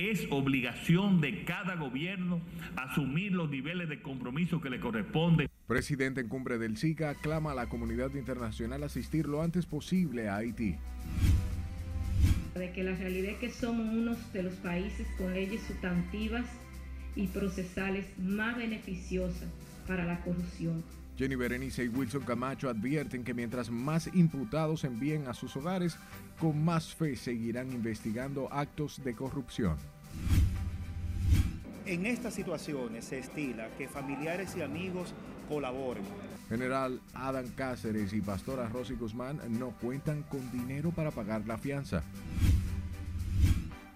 Es obligación de cada gobierno asumir los niveles de compromiso que le corresponde. Presidente en cumbre del SICA clama a la comunidad internacional asistir lo antes posible a Haití. De que la realidad es que somos uno de los países con leyes sustantivas y procesales más beneficiosas para la corrupción. Jenny Berenice y Wilson Camacho advierten que mientras más imputados envíen a sus hogares, con más fe seguirán investigando actos de corrupción. En estas situaciones se estila que familiares y amigos colaboren. General Adam Cáceres y Pastora Rosy Guzmán no cuentan con dinero para pagar la fianza.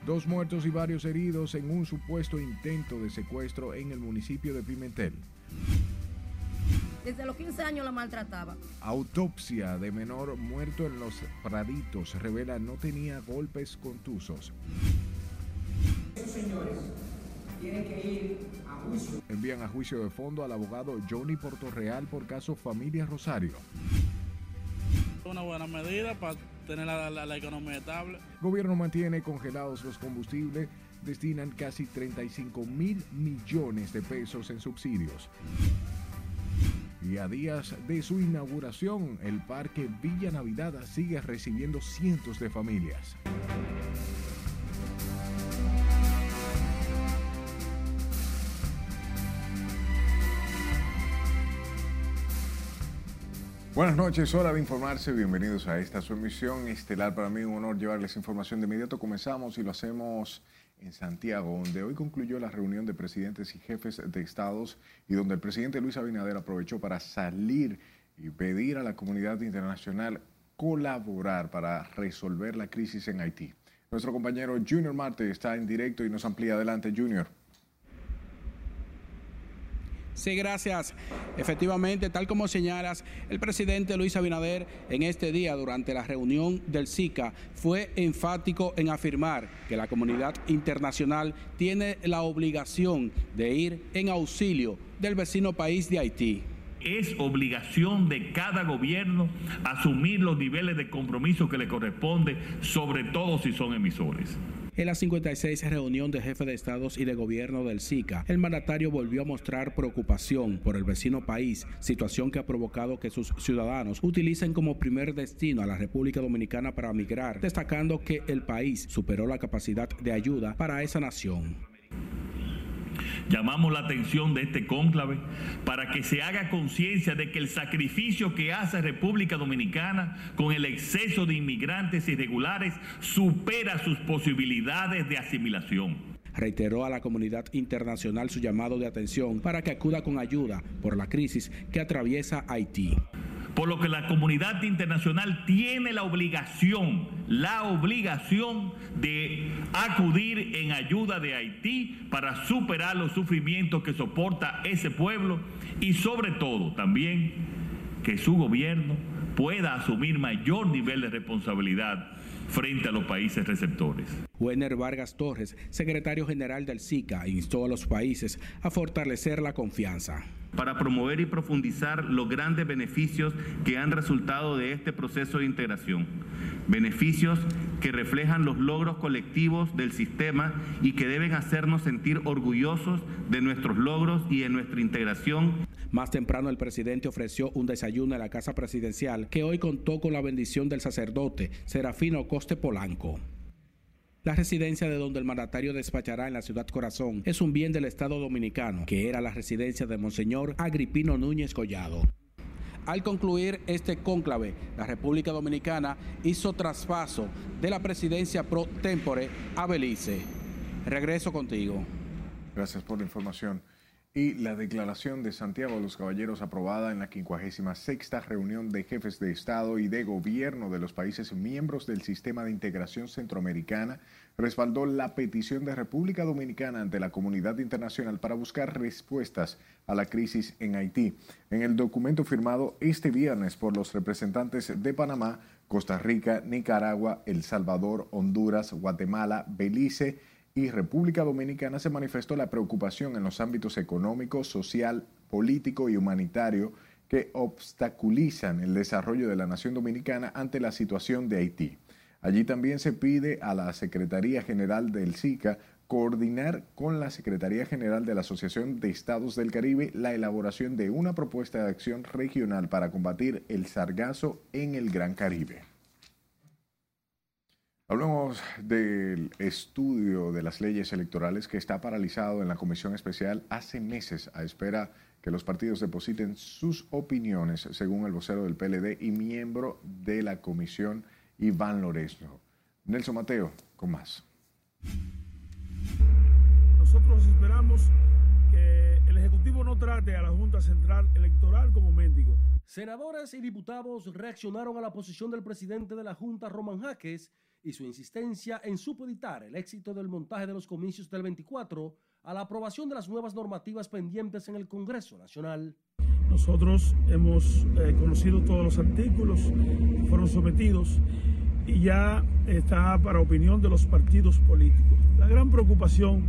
Dos muertos y varios heridos en un supuesto intento de secuestro en el municipio de Pimentel. Desde los 15 años la maltrataba. Autopsia de menor muerto en los Praditos revela no tenía golpes contusos. Esos señores tienen que ir a juicio. Envían a juicio de fondo al abogado Johnny Portorreal por caso Familia Rosario. Una buena medida para tener la, la, la economía estable. Gobierno mantiene congelados los combustibles, destinan casi 35 mil millones de pesos en subsidios. Y a días de su inauguración, el Parque Villa Navidad sigue recibiendo cientos de familias. Buenas noches, hora de informarse. Bienvenidos a esta su emisión estelar. Para mí un honor llevarles información de inmediato. Comenzamos y lo hacemos en Santiago, donde hoy concluyó la reunión de presidentes y jefes de estados y donde el presidente Luis Abinader aprovechó para salir y pedir a la comunidad internacional colaborar para resolver la crisis en Haití. Nuestro compañero Junior Marte está en directo y nos amplía adelante, Junior. Sí, gracias. Efectivamente, tal como señalas, el presidente Luis Abinader en este día durante la reunión del SICA fue enfático en afirmar que la comunidad internacional tiene la obligación de ir en auxilio del vecino país de Haití. Es obligación de cada gobierno asumir los niveles de compromiso que le corresponde, sobre todo si son emisores. En la 56 reunión de jefes de estados y de gobierno del SICA, el mandatario volvió a mostrar preocupación por el vecino país, situación que ha provocado que sus ciudadanos utilicen como primer destino a la República Dominicana para migrar, destacando que el país superó la capacidad de ayuda para esa nación. Llamamos la atención de este cónclave para que se haga conciencia de que el sacrificio que hace República Dominicana con el exceso de inmigrantes irregulares supera sus posibilidades de asimilación. Reiteró a la comunidad internacional su llamado de atención para que acuda con ayuda por la crisis que atraviesa Haití por lo que la comunidad internacional tiene la obligación, la obligación de acudir en ayuda de Haití para superar los sufrimientos que soporta ese pueblo y sobre todo también que su gobierno pueda asumir mayor nivel de responsabilidad frente a los países receptores. Werner Vargas Torres, secretario general del SICA, instó a los países a fortalecer la confianza para promover y profundizar los grandes beneficios que han resultado de este proceso de integración. Beneficios que reflejan los logros colectivos del sistema y que deben hacernos sentir orgullosos de nuestros logros y de nuestra integración. Más temprano el presidente ofreció un desayuno en la Casa Presidencial que hoy contó con la bendición del sacerdote Serafino Coste Polanco. La residencia de donde el mandatario despachará en la ciudad Corazón es un bien del Estado Dominicano, que era la residencia de Monseñor Agripino Núñez Collado. Al concluir este cónclave, la República Dominicana hizo traspaso de la presidencia pro tempore a Belice. Regreso contigo. Gracias por la información y la declaración de Santiago de los Caballeros aprobada en la 56 reunión de jefes de Estado y de Gobierno de los países miembros del Sistema de Integración Centroamericana respaldó la petición de República Dominicana ante la comunidad internacional para buscar respuestas a la crisis en Haití. En el documento firmado este viernes por los representantes de Panamá, Costa Rica, Nicaragua, El Salvador, Honduras, Guatemala, Belice, y República Dominicana se manifestó la preocupación en los ámbitos económico, social, político y humanitario que obstaculizan el desarrollo de la nación dominicana ante la situación de Haití. Allí también se pide a la Secretaría General del SICA coordinar con la Secretaría General de la Asociación de Estados del Caribe la elaboración de una propuesta de acción regional para combatir el sargazo en el Gran Caribe. Hablamos del estudio de las leyes electorales que está paralizado en la Comisión Especial hace meses a espera que los partidos depositen sus opiniones, según el vocero del PLD y miembro de la comisión, Iván Lorenzo. Nelson Mateo, con más. Nosotros esperamos que el Ejecutivo no trate a la Junta Central Electoral como mendigo. Senadores y diputados reaccionaron a la posición del presidente de la Junta, Roman Jaques, y su insistencia en supeditar el éxito del montaje de los comicios del 24 a la aprobación de las nuevas normativas pendientes en el Congreso Nacional. Nosotros hemos eh, conocido todos los artículos que fueron sometidos y ya está para opinión de los partidos políticos. La gran preocupación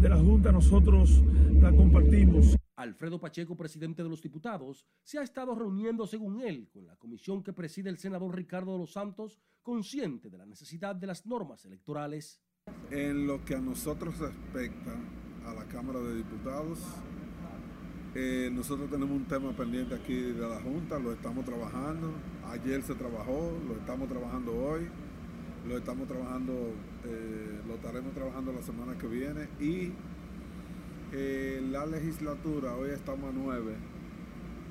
de la Junta nosotros la compartimos. Alfredo Pacheco, presidente de los diputados, se ha estado reuniendo, según él, con la comisión que preside el senador Ricardo de los Santos, consciente de la necesidad de las normas electorales. En lo que a nosotros respecta, a la Cámara de Diputados, eh, nosotros tenemos un tema pendiente aquí de la Junta, lo estamos trabajando. Ayer se trabajó, lo estamos trabajando hoy, lo estamos trabajando, eh, lo estaremos trabajando la semana que viene y eh, la legislatura, hoy estamos a nueve,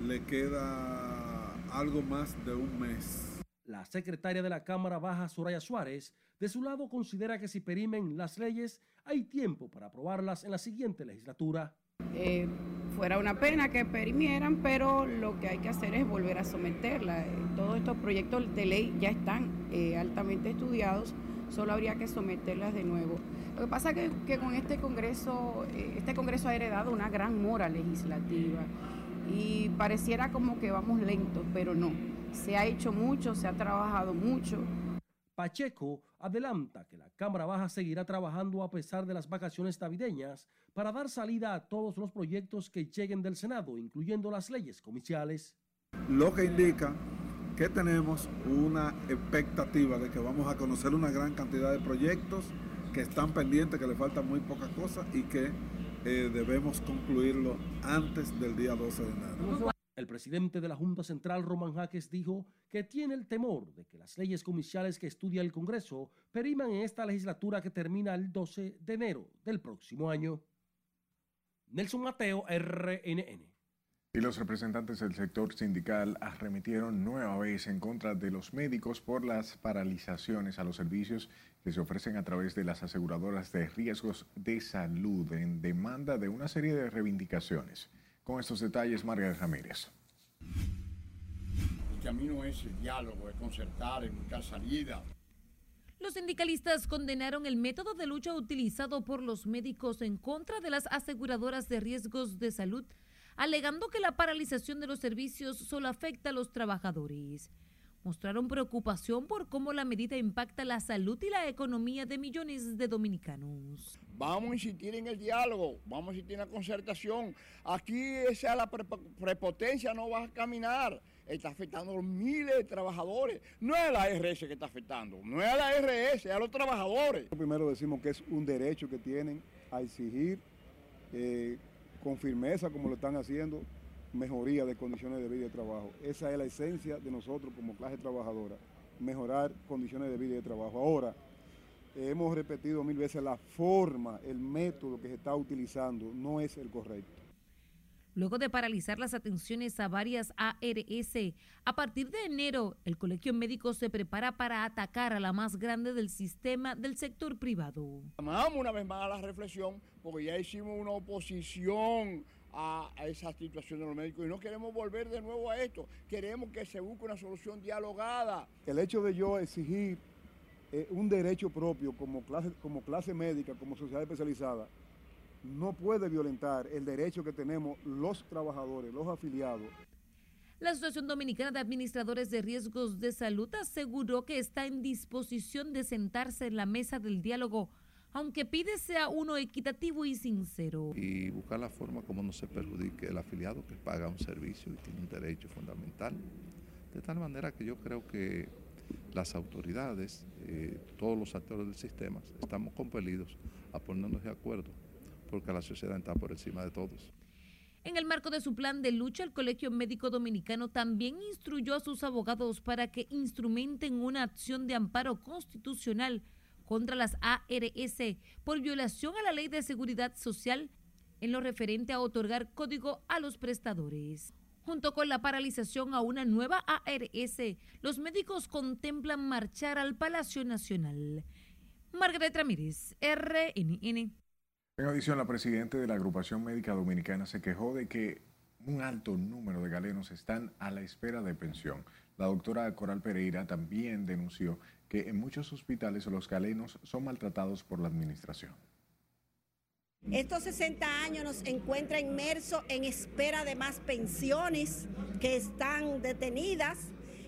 le queda algo más de un mes. La secretaria de la Cámara Baja, Soraya Suárez, de su lado considera que si perimen las leyes, hay tiempo para aprobarlas en la siguiente legislatura. Eh, fuera una pena que perimieran, pero lo que hay que hacer es volver a someterla. Eh, todos estos proyectos de ley ya están altamente estudiados, solo habría que someterlas de nuevo. Lo que pasa es que, con este Congreso, eh, este Congreso ha heredado una gran mora legislativa y pareciera como que vamos lentos, pero no. Se ha hecho mucho, se ha trabajado mucho. Pacheco adelanta que la Cámara Baja seguirá trabajando a pesar de las vacaciones navideñas para dar salida a todos los proyectos que lleguen del Senado, incluyendo las leyes comiciales. Lo que indica que tenemos una expectativa de que vamos a conocer una gran cantidad de proyectos que están pendientes, que le faltan muy pocas cosas y que eh, debemos concluirlo antes del día 12 de enero. El presidente de la Junta Central, Roman Jaques, dijo que tiene el temor de que las leyes comerciales que estudia el Congreso periman en esta legislatura que termina el 12 de enero del próximo año. Nelson Mateo, RNN. Y los representantes del sector sindical arremetieron nueva vez en contra de los médicos por las paralizaciones a los servicios que se ofrecen a través de las aseguradoras de riesgos de salud en demanda de una serie de reivindicaciones. Con estos detalles, Margarita Ramírez. El camino es el diálogo, es concertar, es buscar salida. Los sindicalistas condenaron el método de lucha utilizado por los médicos en contra de las aseguradoras de riesgos de salud alegando que la paralización de los servicios solo afecta a los trabajadores. Mostraron preocupación por cómo la medida impacta la salud y la economía de millones de dominicanos. Vamos a insistir en el diálogo, vamos a insistir en la concertación. Aquí esa la prepotencia no va a caminar. Está afectando a miles de trabajadores. No es la RS que está afectando, no es la RS, es a los trabajadores. Primero decimos que es un derecho que tienen a exigir eh, con firmeza como lo están haciendo, mejoría de condiciones de vida y de trabajo. Esa es la esencia de nosotros como clase trabajadora, mejorar condiciones de vida y de trabajo. Ahora, hemos repetido mil veces, la forma, el método que se está utilizando no es el correcto. Luego de paralizar las atenciones a varias ARS, a partir de enero, el Colegio Médico se prepara para atacar a la más grande del sistema del sector privado. Llamamos una vez más a la reflexión porque ya hicimos una oposición a, esa situación de los médicos y no queremos volver de nuevo a esto. Queremos que se busque una solución dialogada. El hecho de yo exigir eh, un derecho propio como clase, como clase médica, como sociedad especializada, no puede violentar el derecho que tenemos los trabajadores, los afiliados. La Asociación Dominicana de Administradores de Riesgos de Salud aseguró que está en disposición de sentarse en la mesa del diálogo, aunque pide sea uno equitativo y sincero. Y buscar la forma como no se perjudique el afiliado que paga un servicio y tiene un derecho fundamental. De tal manera que yo creo que las autoridades, eh, todos los actores del sistema, estamos compelidos a ponernos de acuerdo, porque la sociedad está por encima de todos. En el marco de su plan de lucha, el Colegio Médico Dominicano también instruyó a sus abogados para que instrumenten una acción de amparo constitucional contra las ARS por violación a la Ley de Seguridad Social en lo referente a otorgar código a los prestadores. Junto con la paralización a una nueva ARS, los médicos contemplan marchar al Palacio Nacional. Margaret Ramírez, RNN. En adición, la presidenta de la Agrupación Médica Dominicana se quejó de que un alto número de galenos están a la espera de pensión. La doctora Coral Pereira también denunció que en muchos hospitales los galenos son maltratados por la administración. Estos 60 años nos encuentra inmersos en espera de más pensiones que están detenidas,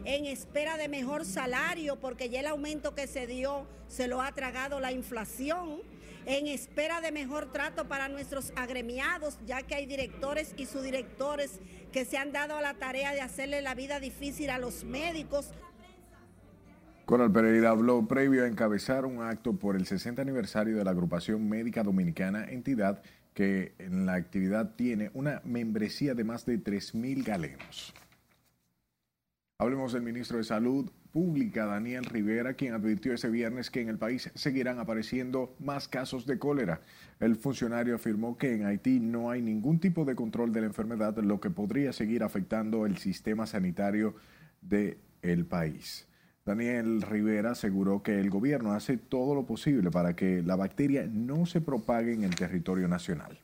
en espera de mejor salario, porque ya el aumento que se dio se lo ha tragado la inflación en espera de mejor trato para nuestros agremiados, ya que hay directores y subdirectores que se han dado a la tarea de hacerle la vida difícil a los médicos. Coral Pereira habló previo a encabezar un acto por el 60 aniversario de la Agrupación Médica Dominicana, entidad que en la actividad tiene una membresía de más de 3.000 galenos. Hablemos del ministro de Salud, Pública, Daniel Rivera, quien advirtió ese viernes que en el país seguirán apareciendo más casos de cólera. El funcionario afirmó que en Haití no hay ningún tipo de control de la enfermedad, lo que podría seguir afectando el sistema sanitario del el país. Daniel Rivera aseguró que el gobierno hace todo lo posible para que la bacteria no se propague en el territorio nacional.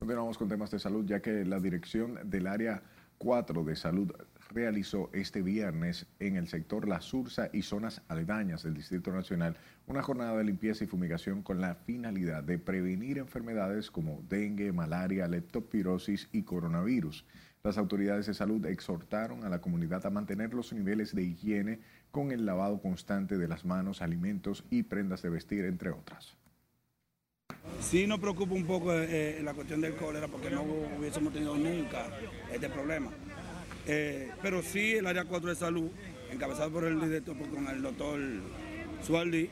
Continuamos con temas de salud, ya que la dirección del área 4 de Salud realizó este viernes en el sector La Sursa y zonas aledañas del Distrito Nacional una jornada de limpieza y fumigación con la finalidad de prevenir enfermedades como dengue, malaria, leptospirosis y coronavirus. Las autoridades de salud exhortaron a la comunidad a mantener los niveles de higiene con el lavado constante de las manos, alimentos y prendas de vestir, entre otras. Sí nos preocupa un poco eh, la cuestión del cólera porque no hubiésemos tenido nunca este problema. Eh, pero sí el área 4 de salud, encabezado por el director, con el doctor Sualdi,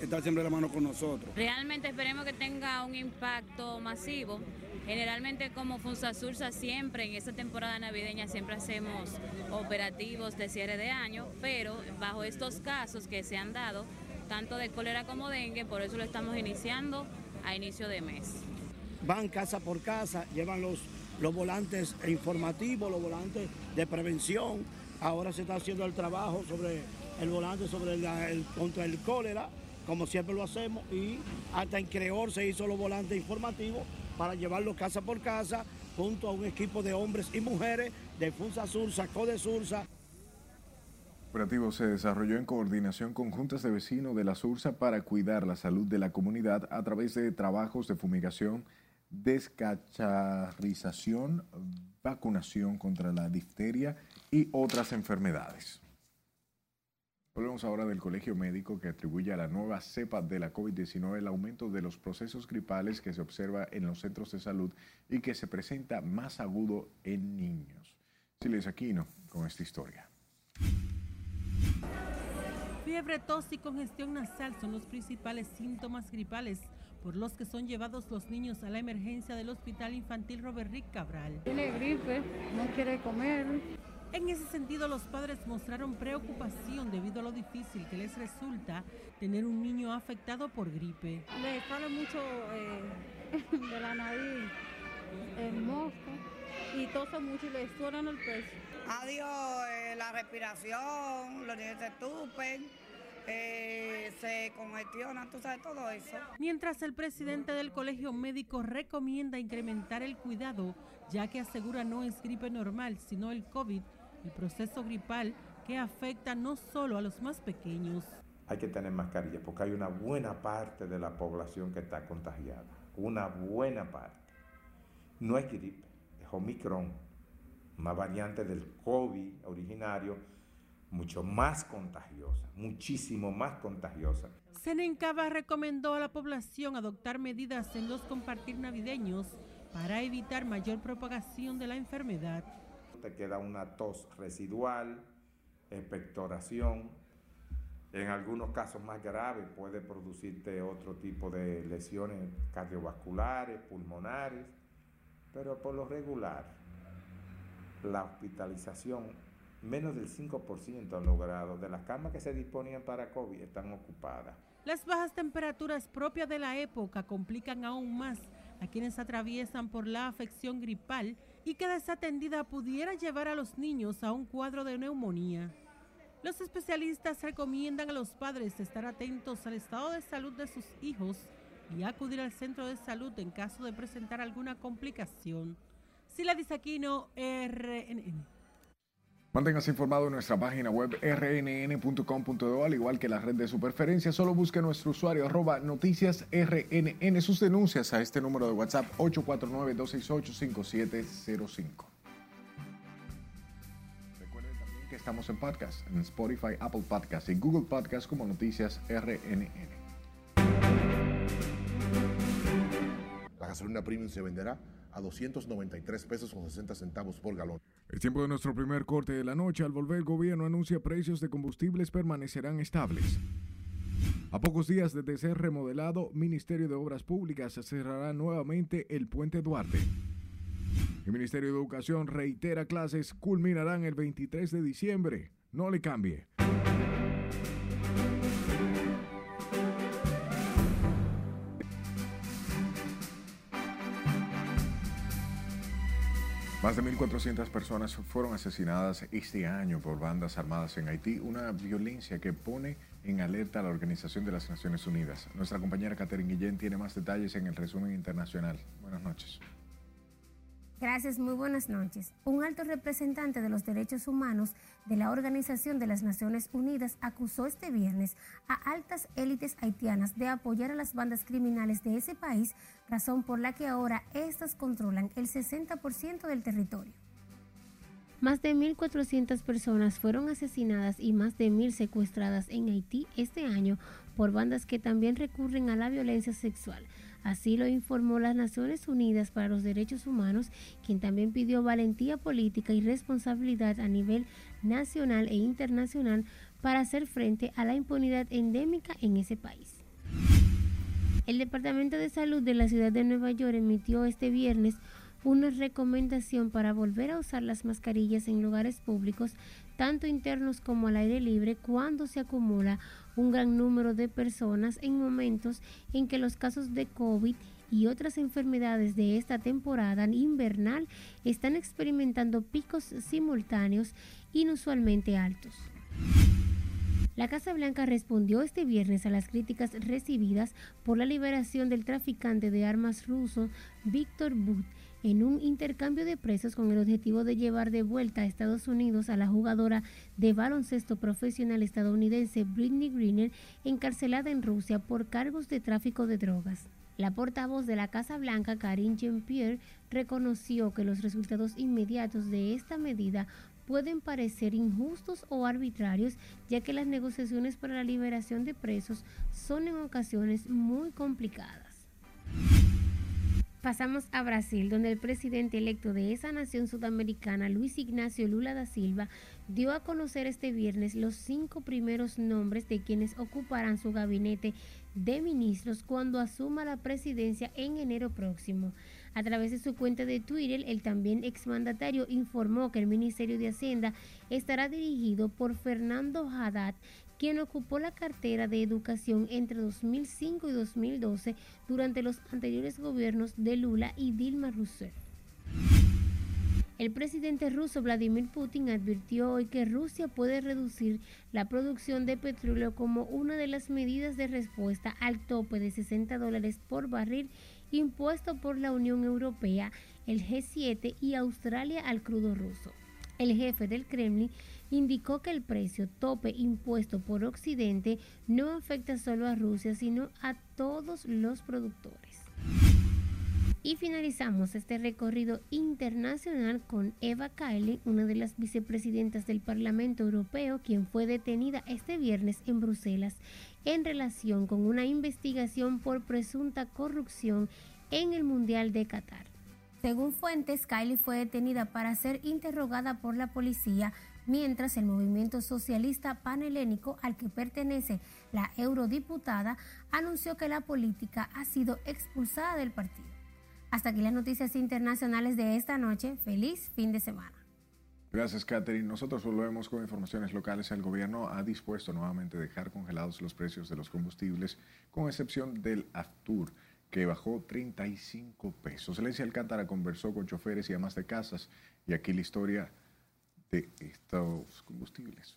está siempre la mano con nosotros. Realmente esperemos que tenga un impacto masivo. Generalmente como Funsasursa siempre en esta temporada navideña siempre hacemos operativos de cierre de año, pero bajo estos casos que se han dado, tanto de cólera como dengue, por eso lo estamos iniciando a inicio de mes. Van casa por casa, llevan los, los volantes informativos, los volantes de prevención. Ahora se está haciendo el trabajo sobre el volante sobre el, contra el cólera, como siempre lo hacemos, y hasta en Creor se hizo los volantes informativos para llevarlos casa por casa, junto a un equipo de hombres y mujeres de Funsa Sursa, Code Sursa, operativo se desarrolló en coordinación con juntas de vecinos de la Sursa para cuidar la salud de la comunidad a través de trabajos de fumigación, descacharrización, vacunación contra la difteria y otras enfermedades. Volvemos ahora del Colegio Médico que atribuye a la nueva cepa de la COVID-19 el aumento de los procesos gripales que se observa en los centros de salud y que se presenta más agudo en niños. Siles Aquino con esta historia. Fiebre, tos y congestión nasal son los principales síntomas gripales por los que son llevados los niños a la emergencia del Hospital Infantil Robert Rick Cabral. Tiene gripe, no quiere comer. En ese sentido, los padres mostraron preocupación debido a lo difícil que les resulta tener un niño afectado por gripe. Le sale mucho eh, de la nariz el mosco y tose mucho y le suenan el pecho. Adiós, eh, la respiración, los niños se estupen, eh, se congestionan, tú sabes todo eso. Mientras el presidente del Colegio Médico recomienda incrementar el cuidado, ya que asegura no es gripe normal, sino el COVID, el proceso gripal que afecta no solo a los más pequeños. Hay que tener mascarilla porque hay una buena parte de la población que está contagiada, una buena parte. No es gripe, es Omicron una variante del COVID originario, mucho más contagiosa, muchísimo más contagiosa. Senencaba recomendó a la población adoptar medidas en los compartir navideños para evitar mayor propagación de la enfermedad. Te queda una tos residual, expectoración, En algunos casos más graves puede producirte otro tipo de lesiones cardiovasculares, pulmonares, pero por lo regular la hospitalización, menos del 5% han logrado de las camas que se disponían para COVID están ocupadas. Las bajas temperaturas propias de la época complican aún más a quienes atraviesan por la afección gripal y que desatendida pudiera llevar a los niños a un cuadro de neumonía. Los especialistas recomiendan a los padres estar atentos al estado de salud de sus hijos y acudir al centro de salud en caso de presentar alguna complicación. Sila Disaquino, RNN. Manténgase informado en nuestra página web rnn.com.do, al igual que la red de su preferencia. Solo busque nuestro usuario arroba noticias rnn. Sus denuncias a este número de WhatsApp 849-268-5705. Recuerden también que estamos en podcast, en Spotify, Apple Podcast y Google Podcast como Noticias RNN. La gasolina premium se venderá a 293 pesos con 60 centavos por galón. Es tiempo de nuestro primer corte de la noche. Al volver, el gobierno anuncia precios de combustibles permanecerán estables. A pocos días de ser remodelado, Ministerio de Obras Públicas cerrará nuevamente el Puente Duarte. El Ministerio de Educación reitera clases culminarán el 23 de diciembre. No le cambie. Más de 1.400 personas fueron asesinadas este año por bandas armadas en Haití, una violencia que pone en alerta a la Organización de las Naciones Unidas. Nuestra compañera Catherine Guillén tiene más detalles en el resumen internacional. Buenas noches. Gracias, muy buenas noches. Un alto representante de los derechos humanos de la Organización de las Naciones Unidas acusó este viernes a altas élites haitianas de apoyar a las bandas criminales de ese país, razón por la que ahora éstas controlan el 60% del territorio. Más de 1.400 personas fueron asesinadas y más de 1.000 secuestradas en Haití este año por bandas que también recurren a la violencia sexual. Así lo informó las Naciones Unidas para los Derechos Humanos, quien también pidió valentía política y responsabilidad a nivel nacional e internacional para hacer frente a la impunidad endémica en ese país. El Departamento de Salud de la ciudad de Nueva York emitió este viernes una recomendación para volver a usar las mascarillas en lugares públicos, tanto internos como al aire libre, cuando se acumula un gran número de personas en momentos en que los casos de COVID y otras enfermedades de esta temporada invernal están experimentando picos simultáneos inusualmente altos. La Casa Blanca respondió este viernes a las críticas recibidas por la liberación del traficante de armas ruso Víctor Butt en un intercambio de presos con el objetivo de llevar de vuelta a Estados Unidos a la jugadora de baloncesto profesional estadounidense Britney Greener, encarcelada en Rusia por cargos de tráfico de drogas. La portavoz de la Casa Blanca, Karine Jean-Pierre, reconoció que los resultados inmediatos de esta medida pueden parecer injustos o arbitrarios, ya que las negociaciones para la liberación de presos son en ocasiones muy complicadas. Pasamos a Brasil, donde el presidente electo de esa nación sudamericana, Luis Ignacio Lula da Silva, dio a conocer este viernes los cinco primeros nombres de quienes ocuparán su gabinete de ministros cuando asuma la presidencia en enero próximo. A través de su cuenta de Twitter, el también exmandatario informó que el Ministerio de Hacienda estará dirigido por Fernando Haddad, quien ocupó la cartera de educación entre 2005 y 2012 durante los anteriores gobiernos de Lula y Dilma Rousseff. El presidente ruso Vladimir Putin advirtió hoy que Rusia puede reducir la producción de petróleo como una de las medidas de respuesta al tope de 60 dólares por barril impuesto por la Unión Europea, el G7 y Australia al crudo ruso. El jefe del Kremlin indicó que el precio tope impuesto por Occidente no afecta solo a Rusia, sino a todos los productores. Y finalizamos este recorrido internacional con Eva Kaili, una de las vicepresidentas del Parlamento Europeo, quien fue detenida este viernes en Bruselas en relación con una investigación por presunta corrupción en el Mundial de Qatar. Según fuentes, Kylie fue detenida para ser interrogada por la policía mientras el movimiento socialista panhelénico al que pertenece la eurodiputada anunció que la política ha sido expulsada del partido. Hasta aquí las noticias internacionales de esta noche. Feliz fin de semana. Gracias, Catherine. Nosotros volvemos con informaciones locales. El gobierno ha dispuesto nuevamente dejar congelados los precios de los combustibles, con excepción del Aftur, que bajó 35 pesos. Celencia Alcántara conversó con choferes y amas de casas, y aquí la historia de estos combustibles.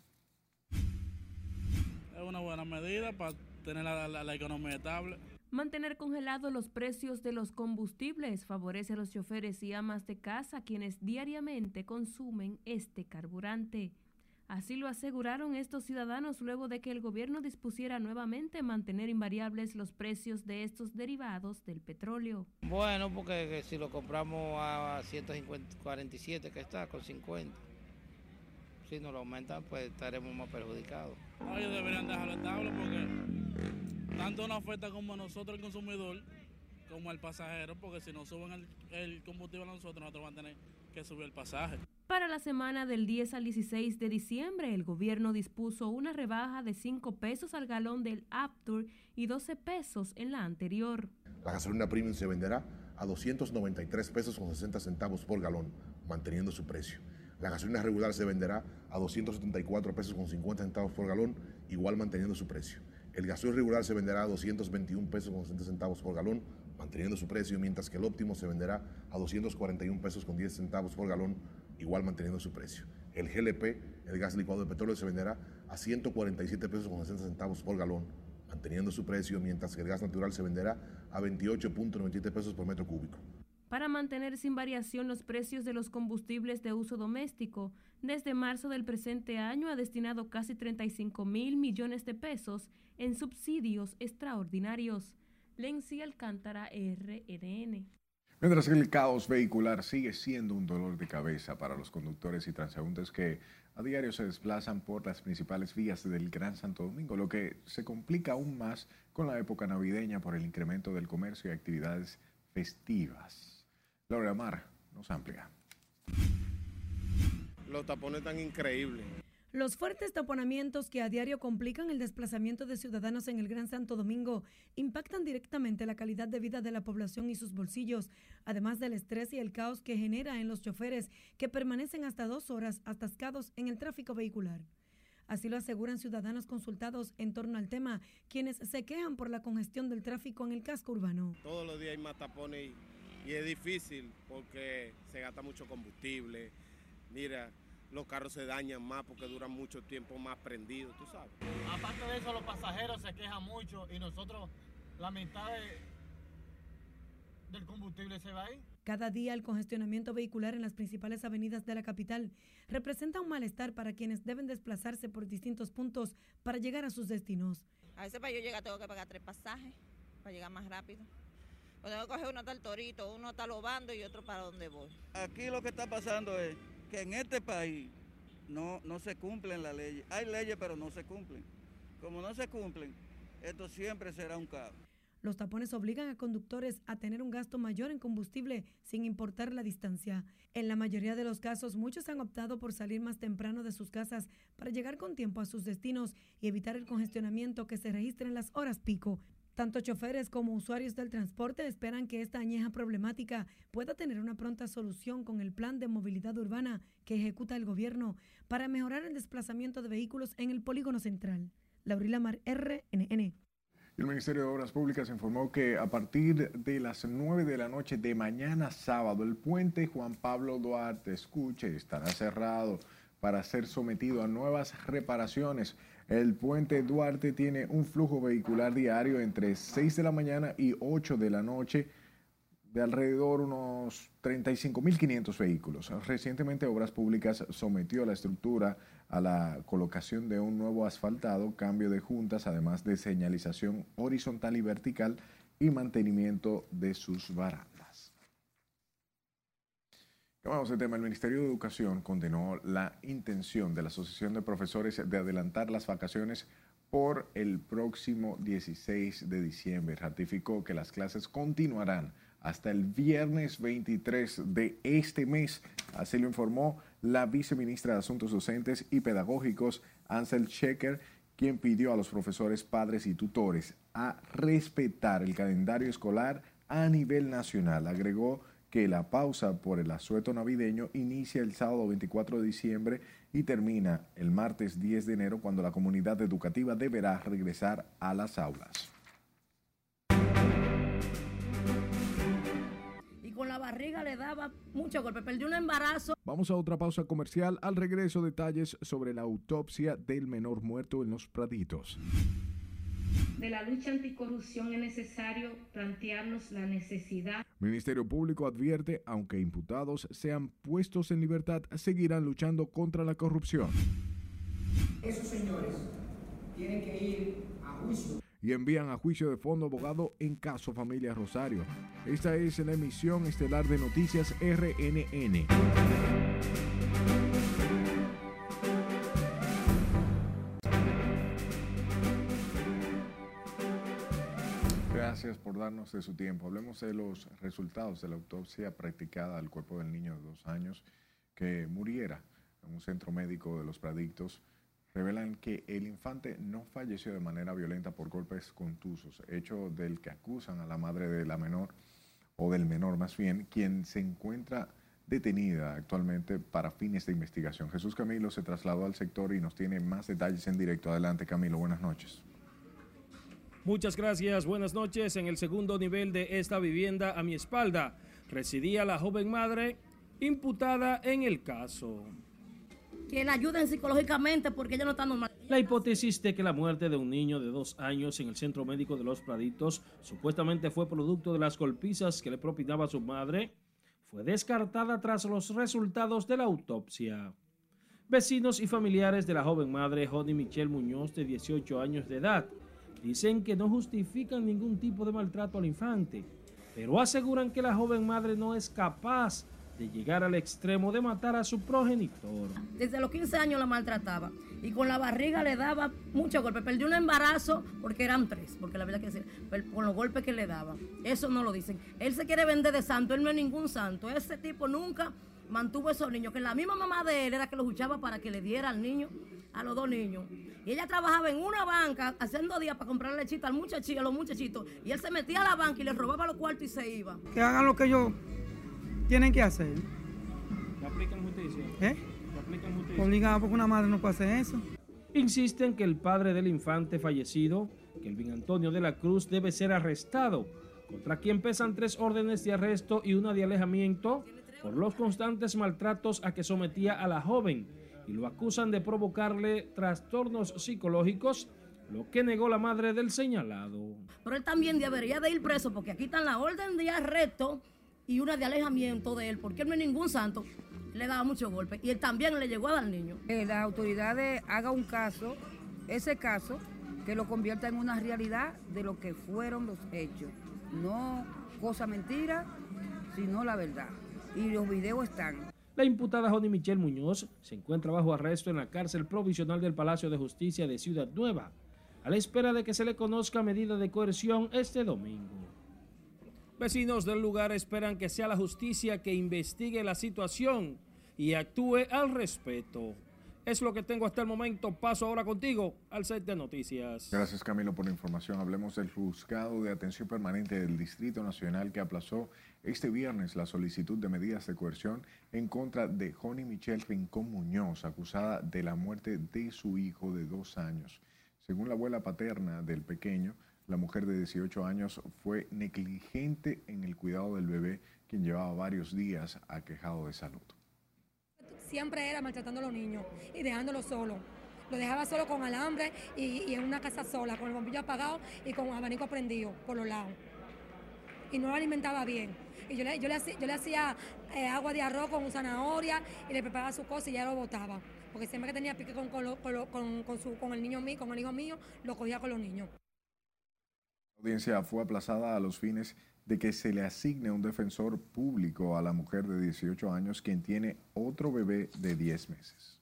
Es una buena medida para tener la, la, la economía estable. Mantener congelados los precios de los combustibles favorece a los choferes y amas de casa quienes diariamente consumen este carburante. Así lo aseguraron estos ciudadanos luego de que el gobierno dispusiera nuevamente mantener invariables los precios de estos derivados del petróleo. Bueno, porque si lo compramos a 147 que está con 50, si nos lo aumentan pues estaremos más perjudicados. Ellos deberían dejarlo estable porque tanto una oferta como a nosotros el consumidor como al pasajero, porque si no suben el, el combustible a nosotros, nosotros vamos a tener que subir el pasaje. Para la semana del 10 al 16 de diciembre, el gobierno dispuso una rebaja de 5 pesos al galón del Aptur y 12 pesos en la anterior. La gasolina premium se venderá a 293 pesos con 60 centavos por galón, manteniendo su precio. La gasolina regular se venderá a 274 pesos con 50 centavos por galón, igual manteniendo su precio. El gasoil regular se venderá a 221 pesos con 60 centavos por galón, manteniendo su precio, mientras que el óptimo se venderá a 241 pesos con 10 centavos por galón, igual manteniendo su precio. El GLP, el gas licuado de petróleo, se venderá a 147 pesos con 60 centavos por galón, manteniendo su precio, mientras que el gas natural se venderá a 28.97 pesos por metro cúbico. Para mantener sin variación los precios de los combustibles de uso doméstico, desde marzo del presente año ha destinado casi 35 mil millones de pesos en subsidios extraordinarios. Lenzi Alcántara, RNN. Mientras que el caos vehicular sigue siendo un dolor de cabeza para los conductores y transeúntes que a diario se desplazan por las principales vías del Gran Santo Domingo, lo que se complica aún más con la época navideña por el incremento del comercio y actividades festivas. Laura Mar nos amplía. Los tapones están increíbles. Los fuertes taponamientos que a diario complican el desplazamiento de ciudadanos en el Gran Santo Domingo impactan directamente la calidad de vida de la población y sus bolsillos, además del estrés y el caos que genera en los choferes que permanecen hasta dos horas atascados en el tráfico vehicular. Así lo aseguran ciudadanos consultados en torno al tema, quienes se quejan por la congestión del tráfico en el casco urbano. Todos los días hay más tapones y, y es difícil porque se gasta mucho combustible. Mira, los carros se dañan más porque duran mucho tiempo más prendidos, tú sabes. Aparte de eso, los pasajeros se quejan mucho y nosotros la mitad de, del combustible se va ahí. Cada día el congestionamiento vehicular en las principales avenidas de la capital representa un malestar para quienes deben desplazarse por distintos puntos para llegar a sus destinos. A veces para yo llegar tengo que pagar tres pasajes para llegar más rápido. O tengo que coger uno hasta el Torito, uno hasta Lobando y otro para donde voy. Aquí lo que está pasando es que en este país no, no se cumplen las leyes. Hay leyes, pero no se cumplen. Como no se cumplen, esto siempre será un caos. Los tapones obligan a conductores a tener un gasto mayor en combustible sin importar la distancia. En la mayoría de los casos, muchos han optado por salir más temprano de sus casas para llegar con tiempo a sus destinos y evitar el congestionamiento que se registra en las horas pico. Tanto choferes como usuarios del transporte esperan que esta añeja problemática pueda tener una pronta solución con el plan de movilidad urbana que ejecuta el gobierno para mejorar el desplazamiento de vehículos en el polígono central. Laurila Mar, RNN. El Ministerio de Obras Públicas informó que a partir de las 9 de la noche de mañana sábado, el puente Juan Pablo Duarte Escuche estará cerrado para ser sometido a nuevas reparaciones. El puente Duarte tiene un flujo vehicular diario entre 6 de la mañana y 8 de la noche de alrededor unos 35.500 vehículos. Recientemente Obras Públicas sometió la estructura a la colocación de un nuevo asfaltado, cambio de juntas, además de señalización horizontal y vertical y mantenimiento de sus barandas. De tema. El Ministerio de Educación condenó la intención de la Asociación de Profesores de adelantar las vacaciones por el próximo 16 de diciembre. Ratificó que las clases continuarán hasta el viernes 23 de este mes. Así lo informó la viceministra de Asuntos Docentes y Pedagógicos, Ansel Checker, quien pidió a los profesores, padres y tutores a respetar el calendario escolar a nivel nacional. Agregó que la pausa por el asueto navideño inicia el sábado 24 de diciembre y termina el martes 10 de enero cuando la comunidad educativa deberá regresar a las aulas. Y con la barriga le daba mucho golpe, perdió un embarazo. Vamos a otra pausa comercial. Al regreso, detalles sobre la autopsia del menor muerto en los Praditos de la lucha anticorrupción es necesario plantearnos la necesidad. Ministerio Público advierte, aunque imputados sean puestos en libertad, seguirán luchando contra la corrupción. Esos señores tienen que ir a juicio. Y envían a juicio de fondo abogado en caso Familia Rosario. Esta es la emisión estelar de Noticias RNN. Gracias por darnos de su tiempo. Hablemos de los resultados de la autopsia practicada al cuerpo del niño de dos años que muriera en un centro médico de los Pradictos. Revelan que el infante no falleció de manera violenta por golpes contusos, hecho del que acusan a la madre de la menor, o del menor más bien, quien se encuentra detenida actualmente para fines de investigación. Jesús Camilo se trasladó al sector y nos tiene más detalles en directo. Adelante Camilo, buenas noches. Muchas gracias, buenas noches. En el segundo nivel de esta vivienda a mi espalda residía la joven madre imputada en el caso. Que la ayuden psicológicamente porque ella no está normal. La hipótesis de que la muerte de un niño de dos años en el centro médico de Los Praditos supuestamente fue producto de las golpizas que le propinaba su madre fue descartada tras los resultados de la autopsia. Vecinos y familiares de la joven madre Jody Michelle Muñoz, de 18 años de edad, Dicen que no justifican ningún tipo de maltrato al infante, pero aseguran que la joven madre no es capaz de llegar al extremo de matar a su progenitor. Desde los 15 años la maltrataba y con la barriga le daba mucho golpe. Perdió un embarazo porque eran tres, porque la verdad que sí, con los golpes que le daba. Eso no lo dicen. Él se quiere vender de santo, él no es ningún santo. Ese tipo nunca mantuvo esos niños, que la misma mamá de él era que los luchaba para que le diera al niño, a los dos niños. Y ella trabajaba en una banca haciendo días para comprar lechita al muchachito, a los muchachitos. Y él se metía a la banca y le robaba los cuartos y se iba. Que hagan lo que ellos tienen que hacer. ¿Le aplican justicia? ¿Eh? ¿Le aplican justicia? Obligado porque una madre no puede hacer eso. Insisten que el padre del infante fallecido, Kelvin Antonio de la Cruz, debe ser arrestado, contra quien pesan tres órdenes de arresto y una de alejamiento por los constantes maltratos a que sometía a la joven y lo acusan de provocarle trastornos psicológicos, lo que negó la madre del señalado. Pero él también debería de ir preso porque aquí están la orden de arresto y una de alejamiento de él, porque él no es ningún santo, le daba mucho golpe y él también le llegó a dar al niño. Que las autoridades hagan un caso, ese caso, que lo convierta en una realidad de lo que fueron los hechos. No cosa mentira, sino la verdad y los videos están. La imputada Joni Michelle Muñoz se encuentra bajo arresto en la cárcel provisional del Palacio de Justicia de Ciudad Nueva, a la espera de que se le conozca medida de coerción este domingo. Vecinos del lugar esperan que sea la justicia que investigue la situación y actúe al respeto. Es lo que tengo hasta el momento. Paso ahora contigo al set de noticias. Gracias Camilo por la información. Hablemos del juzgado de atención permanente del Distrito Nacional que aplazó este viernes la solicitud de medidas de coerción en contra de Joni Michelle Rincón Muñoz, acusada de la muerte de su hijo de dos años. Según la abuela paterna del pequeño, la mujer de 18 años fue negligente en el cuidado del bebé, quien llevaba varios días aquejado de salud siempre era maltratando a los niños y dejándolos solos. Lo dejaba solo con alambre y, en una casa sola, con el bombillo apagado y con abanico prendido por los lados. Y no lo alimentaba bien. Y yo le, yo le, hacía eh, agua de arroz con zanahoria y le preparaba su cosa y ya lo botaba. Porque siempre que tenía pique con, con, con, su, con el niño mío, con el hijo mío, lo cogía con los niños. La audiencia fue aplazada a los fines de que se le asigne un defensor público a la mujer de 18 años quien tiene otro bebé de 10 meses.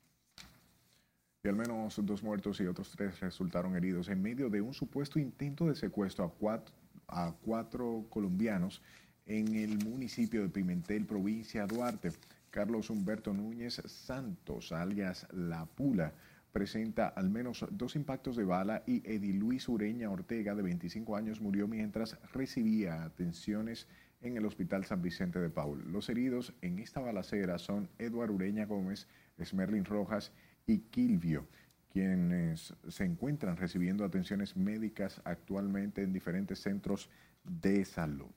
Y al menos dos muertos y otros tres resultaron heridos en medio de un supuesto intento de secuestro a cuatro, a cuatro colombianos en el municipio de Pimentel, provincia Duarte. Carlos Humberto Núñez Santos, alias La Pula, presenta al menos dos impactos de bala y Luis Ureña Ortega, de 25 años, murió mientras recibía atenciones en el Hospital San Vicente de Paul. Los heridos en esta balacera son Eduardo Ureña Gómez, Smerlin Rojas y Kilvio, quienes se encuentran recibiendo atenciones médicas actualmente en diferentes centros de salud.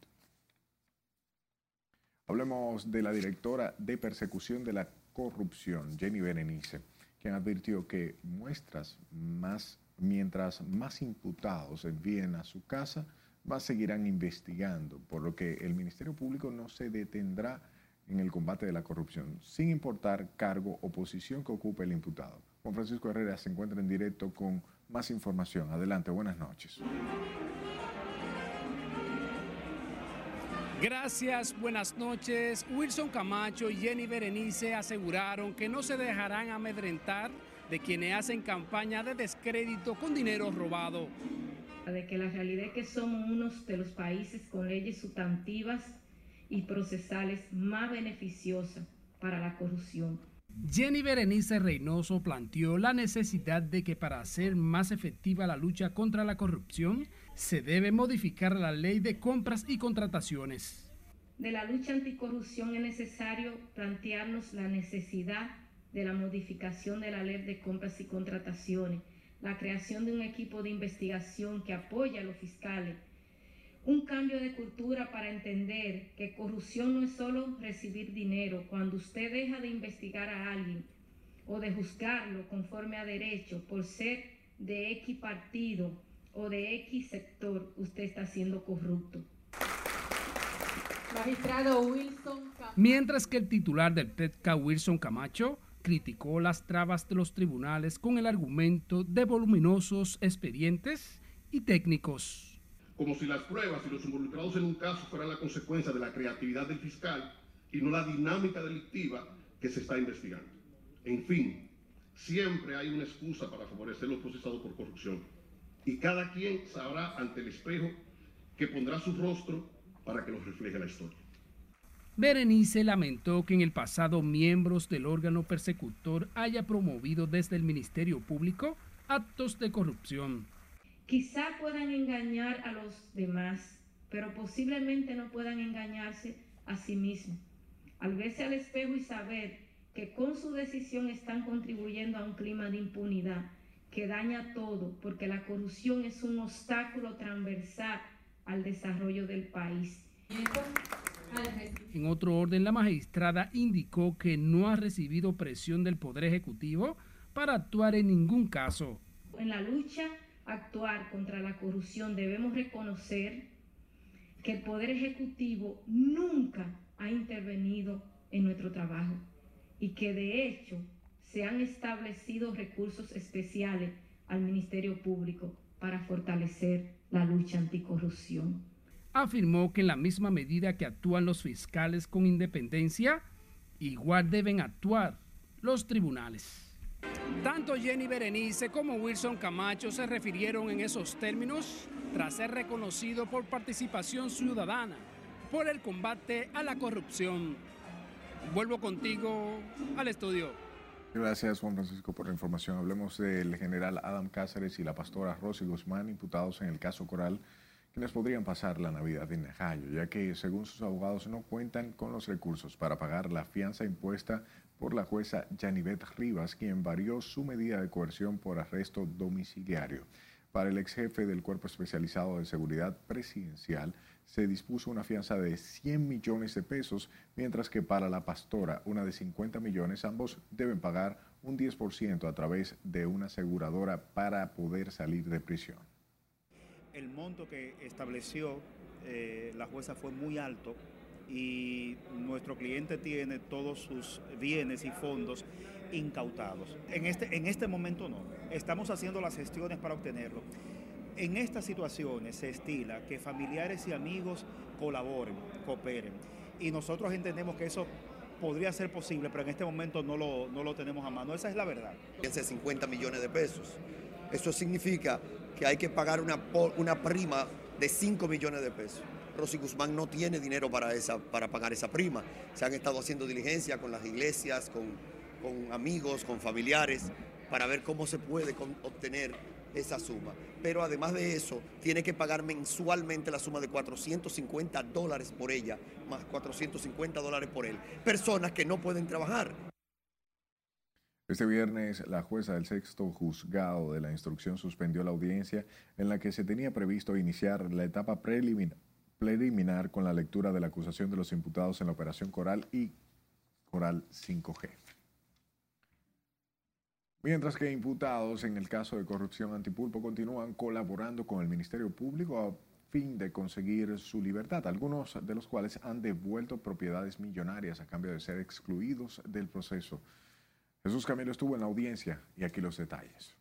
Hablemos de la directora de persecución de la corrupción, Jenny Berenice quien advirtió que muestras más, mientras más imputados envíen a su casa, más seguirán investigando, por lo que el Ministerio Público no se detendrá en el combate de la corrupción, sin importar cargo o posición que ocupe el imputado. Juan Francisco Herrera se encuentra en directo con más información. Adelante, buenas noches. Gracias, buenas noches. Wilson Camacho y Jenny Berenice aseguraron que no se dejarán amedrentar de quienes hacen campaña de descrédito con dinero robado. De que la realidad es que somos uno de los países con leyes sustantivas y procesales más beneficiosas para la corrupción. Jenny Berenice Reynoso planteó la necesidad de que para hacer más efectiva la lucha contra la corrupción, se debe modificar la ley de compras y contrataciones. De la lucha anticorrupción es necesario plantearnos la necesidad de la modificación de la ley de compras y contrataciones, la creación de un equipo de investigación que apoye a los fiscales, un cambio de cultura para entender que corrupción no es solo recibir dinero. Cuando usted deja de investigar a alguien o de juzgarlo conforme a derecho por ser de X partido, o de X sector usted está siendo corrupto. Magistrado Wilson Mientras que el titular del PETCA, Wilson Camacho, criticó las trabas de los tribunales con el argumento de voluminosos expedientes y técnicos. Como si las pruebas y los involucrados en un caso fueran la consecuencia de la creatividad del fiscal y no la dinámica delictiva que se está investigando. En fin, siempre hay una excusa para favorecer los procesados por corrupción y cada quien sabrá ante el espejo que pondrá su rostro para que lo refleje la historia. Berenice lamentó que en el pasado miembros del órgano persecutor haya promovido desde el Ministerio Público actos de corrupción. Quizá puedan engañar a los demás, pero posiblemente no puedan engañarse a sí mismos. Al verse al espejo y saber que con su decisión están contribuyendo a un clima de impunidad, que daña todo, porque la corrupción es un obstáculo transversal al desarrollo del país. En otro orden, la magistrada indicó que no ha recibido presión del Poder Ejecutivo para actuar en ningún caso. En la lucha actuar contra la corrupción debemos reconocer que el Poder Ejecutivo nunca ha intervenido en nuestro trabajo y que de hecho se han establecido recursos especiales al Ministerio Público para fortalecer la lucha anticorrupción. Afirmó que en la misma medida que actúan los fiscales con independencia, igual deben actuar los tribunales. Tanto Jenny Berenice como Wilson Camacho se refirieron en esos términos tras ser reconocido por participación ciudadana por el combate a la corrupción. Vuelvo contigo al estudio. Gracias, Juan Francisco, por la información. Hablemos del general Adam Cáceres y la pastora Rosy Guzmán, imputados en el caso Coral, quienes podrían pasar la Navidad en Najayo, ya que, según sus abogados, no cuentan con los recursos para pagar la fianza impuesta por la jueza Janivet Rivas, quien varió su medida de coerción por arresto domiciliario. Para el ex jefe del Cuerpo Especializado de Seguridad Presidencial, se dispuso una fianza de 100 millones de pesos, mientras que para la pastora una de 50 millones, ambos deben pagar un 10% a través de una aseguradora para poder salir de prisión. El monto que estableció eh, la jueza fue muy alto y nuestro cliente tiene todos sus bienes y fondos incautados. En este, en este momento no, estamos haciendo las gestiones para obtenerlo. En estas situaciones se estila que familiares y amigos colaboren, cooperen. Y nosotros entendemos que eso podría ser posible, pero en este momento no lo, no lo tenemos a mano. Esa es la verdad. 50 millones de pesos. Eso significa que hay que pagar una, una prima de 5 millones de pesos. Rosy Guzmán no tiene dinero para, esa, para pagar esa prima. Se han estado haciendo diligencia con las iglesias, con, con amigos, con familiares, para ver cómo se puede obtener esa suma. Pero además de eso, tiene que pagar mensualmente la suma de 450 dólares por ella, más 450 dólares por él. Personas que no pueden trabajar. Este viernes, la jueza del sexto juzgado de la instrucción suspendió la audiencia en la que se tenía previsto iniciar la etapa preliminar, con la lectura de la acusación de los imputados en la operación Coral y Coral 5G. Mientras que imputados en el caso de corrupción antipulpo continúan colaborando con el Ministerio Público a fin de conseguir su libertad, algunos de los cuales han devuelto propiedades millonarias a cambio de ser excluidos del proceso. Jesús Camilo estuvo en la audiencia y aquí los detalles.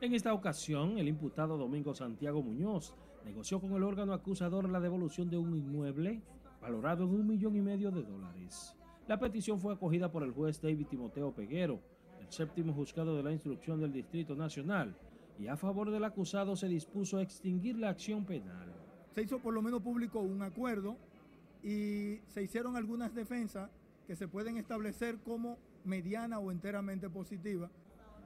En esta ocasión, el imputado Domingo Santiago Muñoz negoció con el órgano acusador la devolución de un inmueble valorado en un millón y medio de dólares. La petición fue acogida por el juez David Timoteo Peguero, del séptimo juzgado de la instrucción del Distrito Nacional, y a favor del acusado se dispuso a extinguir la acción penal. Se hizo por lo menos público un acuerdo y se hicieron algunas defensas que se pueden establecer como mediana o enteramente positiva.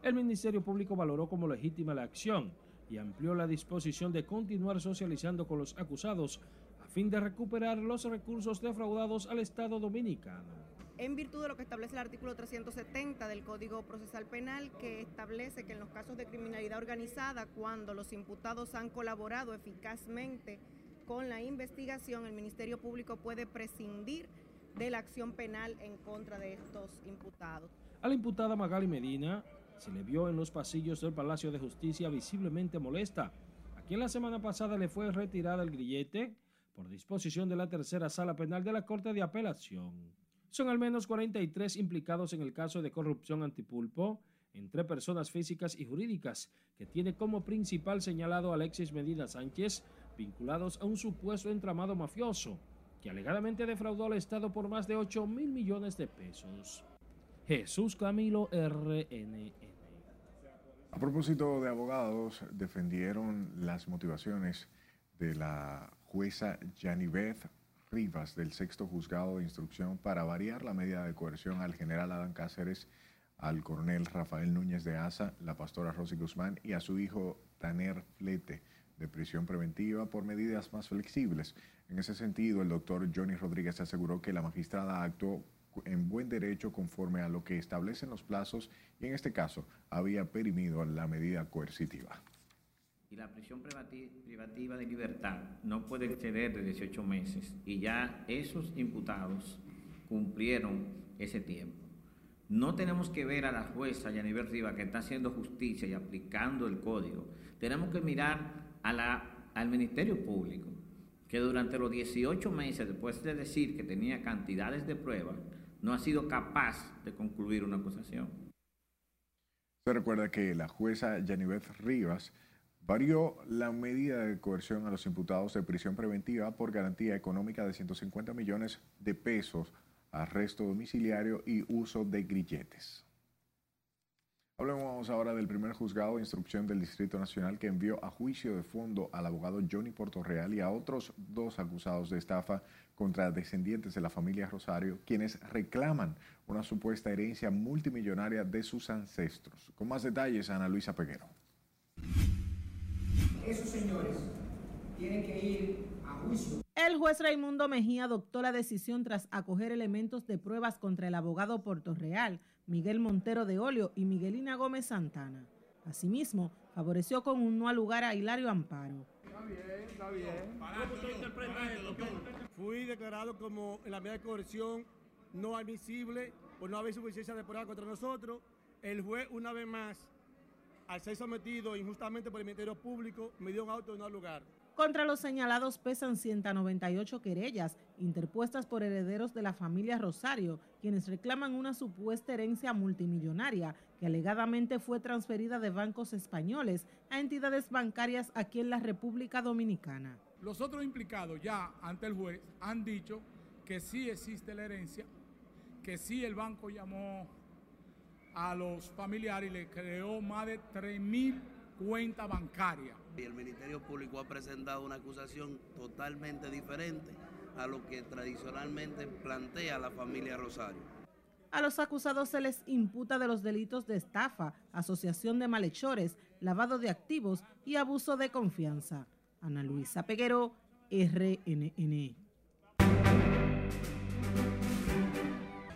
El Ministerio Público valoró como legítima la acción y amplió la disposición de continuar socializando con los acusados a fin de recuperar los recursos defraudados al Estado dominicano. En virtud de lo que establece el artículo 370 del Código Procesal Penal, que establece que en los casos de criminalidad organizada, cuando los imputados han colaborado eficazmente con la investigación, el Ministerio Público puede prescindir de la acción penal en contra de estos imputados. A la imputada Magali Medina se le vio en los pasillos del Palacio de Justicia visiblemente molesta. Aquí en la semana pasada le fue retirada el grillete por disposición de la tercera sala penal de la Corte de Apelación. Son al menos 43 implicados en el caso de corrupción antipulpo entre personas físicas y jurídicas, que tiene como principal señalado Alexis Medina Sánchez, vinculados a un supuesto entramado mafioso que alegadamente defraudó al Estado por más de 8 mil millones de pesos. Jesús Camilo RNN. A propósito de abogados, defendieron las motivaciones de la jueza Janibeth Rivas del sexto juzgado de instrucción para variar la medida de coerción al general Adán Cáceres, al coronel Rafael Núñez de Asa, la pastora Rosy Guzmán y a su hijo Taner Flete de prisión preventiva por medidas más flexibles. En ese sentido, el doctor Johnny Rodríguez aseguró que la magistrada actuó en buen derecho conforme a lo que establecen los plazos y en este caso había perimido la medida coercitiva. Y la prisión privativa de libertad no puede exceder de 18 meses y ya esos imputados cumplieron ese tiempo. No tenemos que ver a la jueza Yanivel Rivas que está haciendo justicia y aplicando el código. Tenemos que mirar a la, al Ministerio Público que durante los 18 meses, después de decir que tenía cantidades de pruebas, no ha sido capaz de concluir una acusación. Se recuerda que la jueza Janibeth Rivas varió la medida de coerción a los imputados de prisión preventiva por garantía económica de 150 millones de pesos, arresto domiciliario y uso de grilletes. Hablemos ahora del primer juzgado de instrucción del Distrito Nacional que envió a juicio de fondo al abogado Johnny Portorreal y a otros dos acusados de estafa contra descendientes de la familia Rosario, quienes reclaman una supuesta herencia multimillonaria de sus ancestros. Con más detalles, Ana Luisa Peguero. Esos señores tienen que ir a juicio. El juez Raimundo Mejía adoptó la decisión tras acoger elementos de pruebas contra el abogado Portorreal Miguel Montero de Olio y Miguelina Gómez Santana. Asimismo, favoreció con un no lugar a Hilario Amparo. Está bien, está bien. Fui declarado como en la medida de coerción no admisible por no haber suficiencia de prueba contra nosotros. El juez, una vez más, al ser sometido injustamente por el Ministerio Público, me dio un auto de no lugar. Contra los señalados pesan 198 querellas interpuestas por herederos de la familia Rosario, quienes reclaman una supuesta herencia multimillonaria que alegadamente fue transferida de bancos españoles a entidades bancarias aquí en la República Dominicana. Los otros implicados ya ante el juez han dicho que sí existe la herencia, que sí el banco llamó a los familiares y le creó más de 3 mil cuenta bancaria. Y el Ministerio Público ha presentado una acusación totalmente diferente a lo que tradicionalmente plantea la familia Rosario. A los acusados se les imputa de los delitos de estafa, asociación de malhechores, lavado de activos y abuso de confianza. Ana Luisa Peguero, RNN.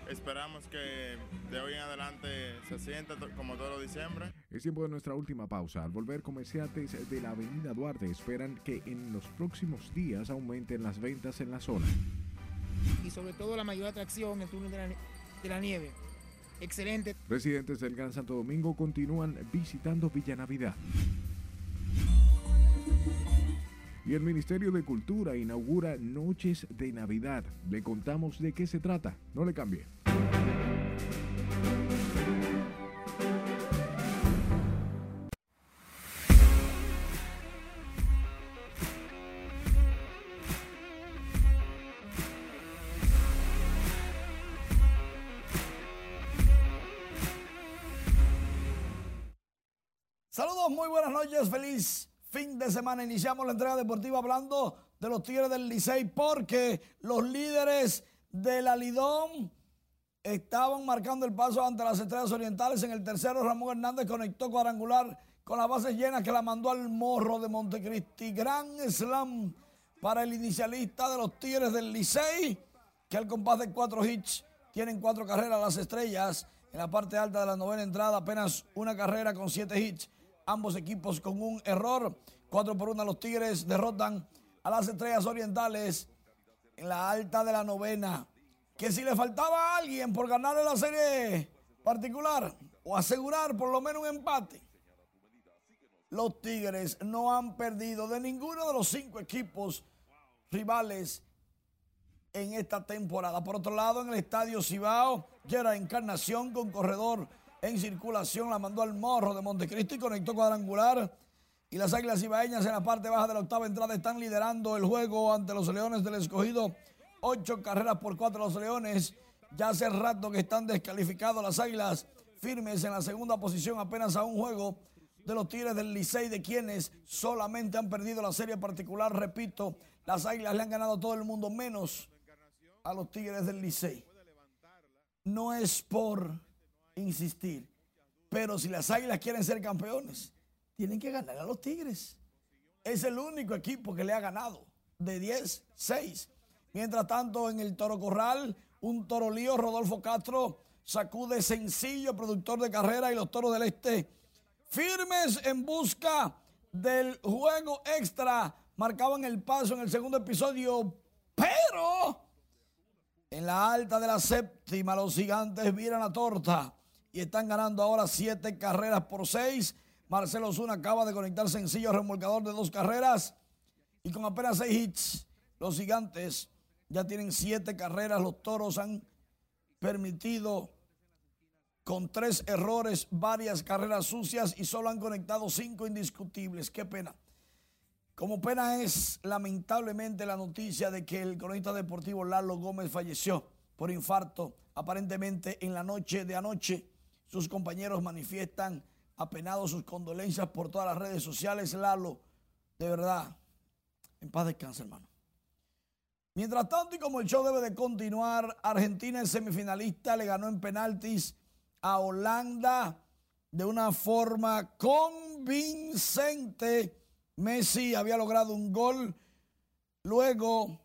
Esperamos que de hoy en adelante se sienta como todo diciembre. Es tiempo de nuestra última pausa. Al volver, comerciantes de la Avenida Duarte esperan que en los próximos días aumenten las ventas en la zona. y sobre todo la mayor atracción, el túnel de la, de la nieve. Excelente. Residentes del Gran Santo Domingo continúan visitando Villa Navidad. Y el Ministerio de Cultura inaugura Noches de Navidad. Le contamos de qué se trata. No le cambie. Saludos, muy buenas noches, feliz fin de semana. Iniciamos la entrega deportiva hablando de los Tigres del Licey porque los líderes de la Lidón estaban marcando el paso ante las Estrellas Orientales. En el tercero, Ramón Hernández conectó cuadrangular con las bases llenas que la mandó al morro de Montecristi. Gran slam para el inicialista de los Tigres del Licey, que al compás de cuatro hits tienen cuatro carreras las Estrellas. En la parte alta de la novena entrada, apenas una carrera con siete hits. Ambos equipos con un error. Cuatro por una, los Tigres derrotan a las Estrellas Orientales en la alta de la novena. Que si le faltaba a alguien por ganarle la serie particular o asegurar por lo menos un empate, los Tigres no han perdido de ninguno de los cinco equipos rivales en esta temporada. Por otro lado, en el estadio Cibao, Yera Encarnación con corredor en circulación la mandó al morro de Montecristo y conectó cuadrangular. Y las Águilas Cibaeñas en la parte baja de la octava entrada están liderando el juego ante los Leones del Escogido. Ocho carreras por cuatro los Leones. Ya hace rato que están descalificados las Águilas firmes en la segunda posición apenas a un juego de los Tigres del Licey de quienes solamente han perdido la serie particular. Repito, las Águilas le han ganado a todo el mundo menos a los Tigres del Licey. No es por insistir, pero si las Águilas quieren ser campeones, tienen que ganar a los Tigres. Es el único equipo que le ha ganado de 10, 6. Mientras tanto, en el Toro Corral, un toro lío, Rodolfo Castro sacude sencillo, productor de carrera y los toros del este firmes en busca del juego extra. Marcaban el paso en el segundo episodio, pero en la alta de la séptima, los gigantes viran la torta y están ganando ahora siete carreras por seis. Marcelo Zuna acaba de conectar sencillo remolcador de dos carreras y con apenas seis hits, los gigantes ya tienen siete carreras. Los toros han permitido con tres errores varias carreras sucias y solo han conectado cinco indiscutibles. Qué pena. Como pena es lamentablemente la noticia de que el cronista deportivo Lalo Gómez falleció por infarto aparentemente en la noche de anoche. Sus compañeros manifiestan apenados sus condolencias por todas las redes sociales. Lalo, de verdad, en paz descanse, hermano. Mientras tanto, y como el show debe de continuar, Argentina en semifinalista le ganó en penaltis a Holanda de una forma convincente. Messi había logrado un gol. Luego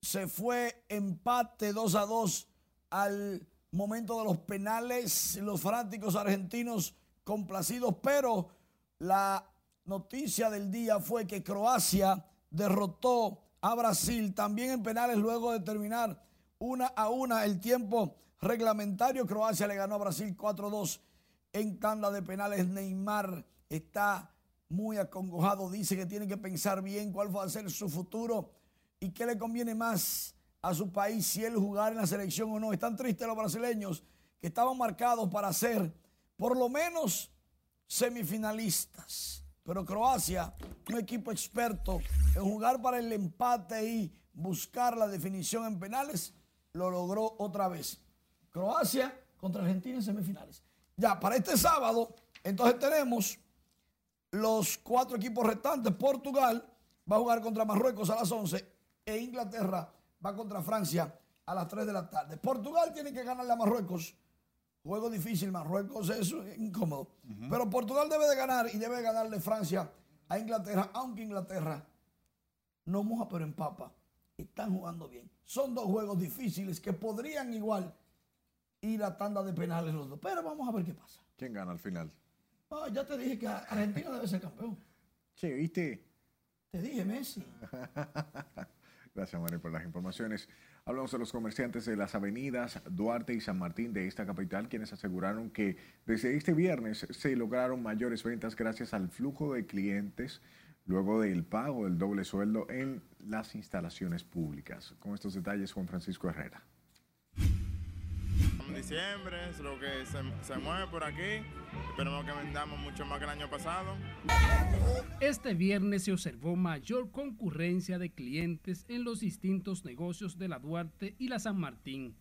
se fue empate 2 a 2 al momento de los penales. Los fanáticos argentinos complacidos, pero la noticia del día fue que Croacia derrotó a Brasil también en penales luego de terminar una a una el tiempo reglamentario. Croacia le ganó a Brasil 4-2 en tanda de penales. Neymar está muy acongojado, dice que tiene que pensar bien cuál va a ser su futuro y qué le conviene más a su país si él jugar en la selección o no. Están tristes los brasileños que estaban marcados para ser por lo menos semifinalistas. Pero Croacia, un equipo experto en jugar para el empate y buscar la definición en penales, lo logró otra vez. Croacia contra Argentina en semifinales. Ya, para este sábado, entonces tenemos los cuatro equipos restantes. Portugal va a jugar contra Marruecos a las 11 e Inglaterra va contra Francia a las 3 de la tarde. Portugal tiene que ganarle a Marruecos. Juego difícil, Marruecos es incómodo. Pero Portugal debe de ganar y debe de ganarle Francia a Inglaterra, aunque Inglaterra no moja pero empapa. Están jugando bien. Son dos juegos difíciles que podrían igual ir a tanda de penales los dos. Pero vamos a ver qué pasa. ¿Quién gana al final? Ah, ya te dije que Argentina debe ser campeón. Che, ¿viste? Te dije Messi. Gracias, María, por las informaciones. Hablamos de los comerciantes de las avenidas Duarte y San Martín de esta capital, quienes aseguraron que desde este viernes se lograron mayores ventas gracias al flujo de clientes luego del pago del doble sueldo en las instalaciones públicas. Con estos detalles, Juan Francisco Herrera. Diciembre es lo que se mueve por aquí. Esperemos que vendamos mucho más que el año pasado. Este viernes se observó mayor concurrencia de clientes en los distintos negocios de la Duarte y la San Martín.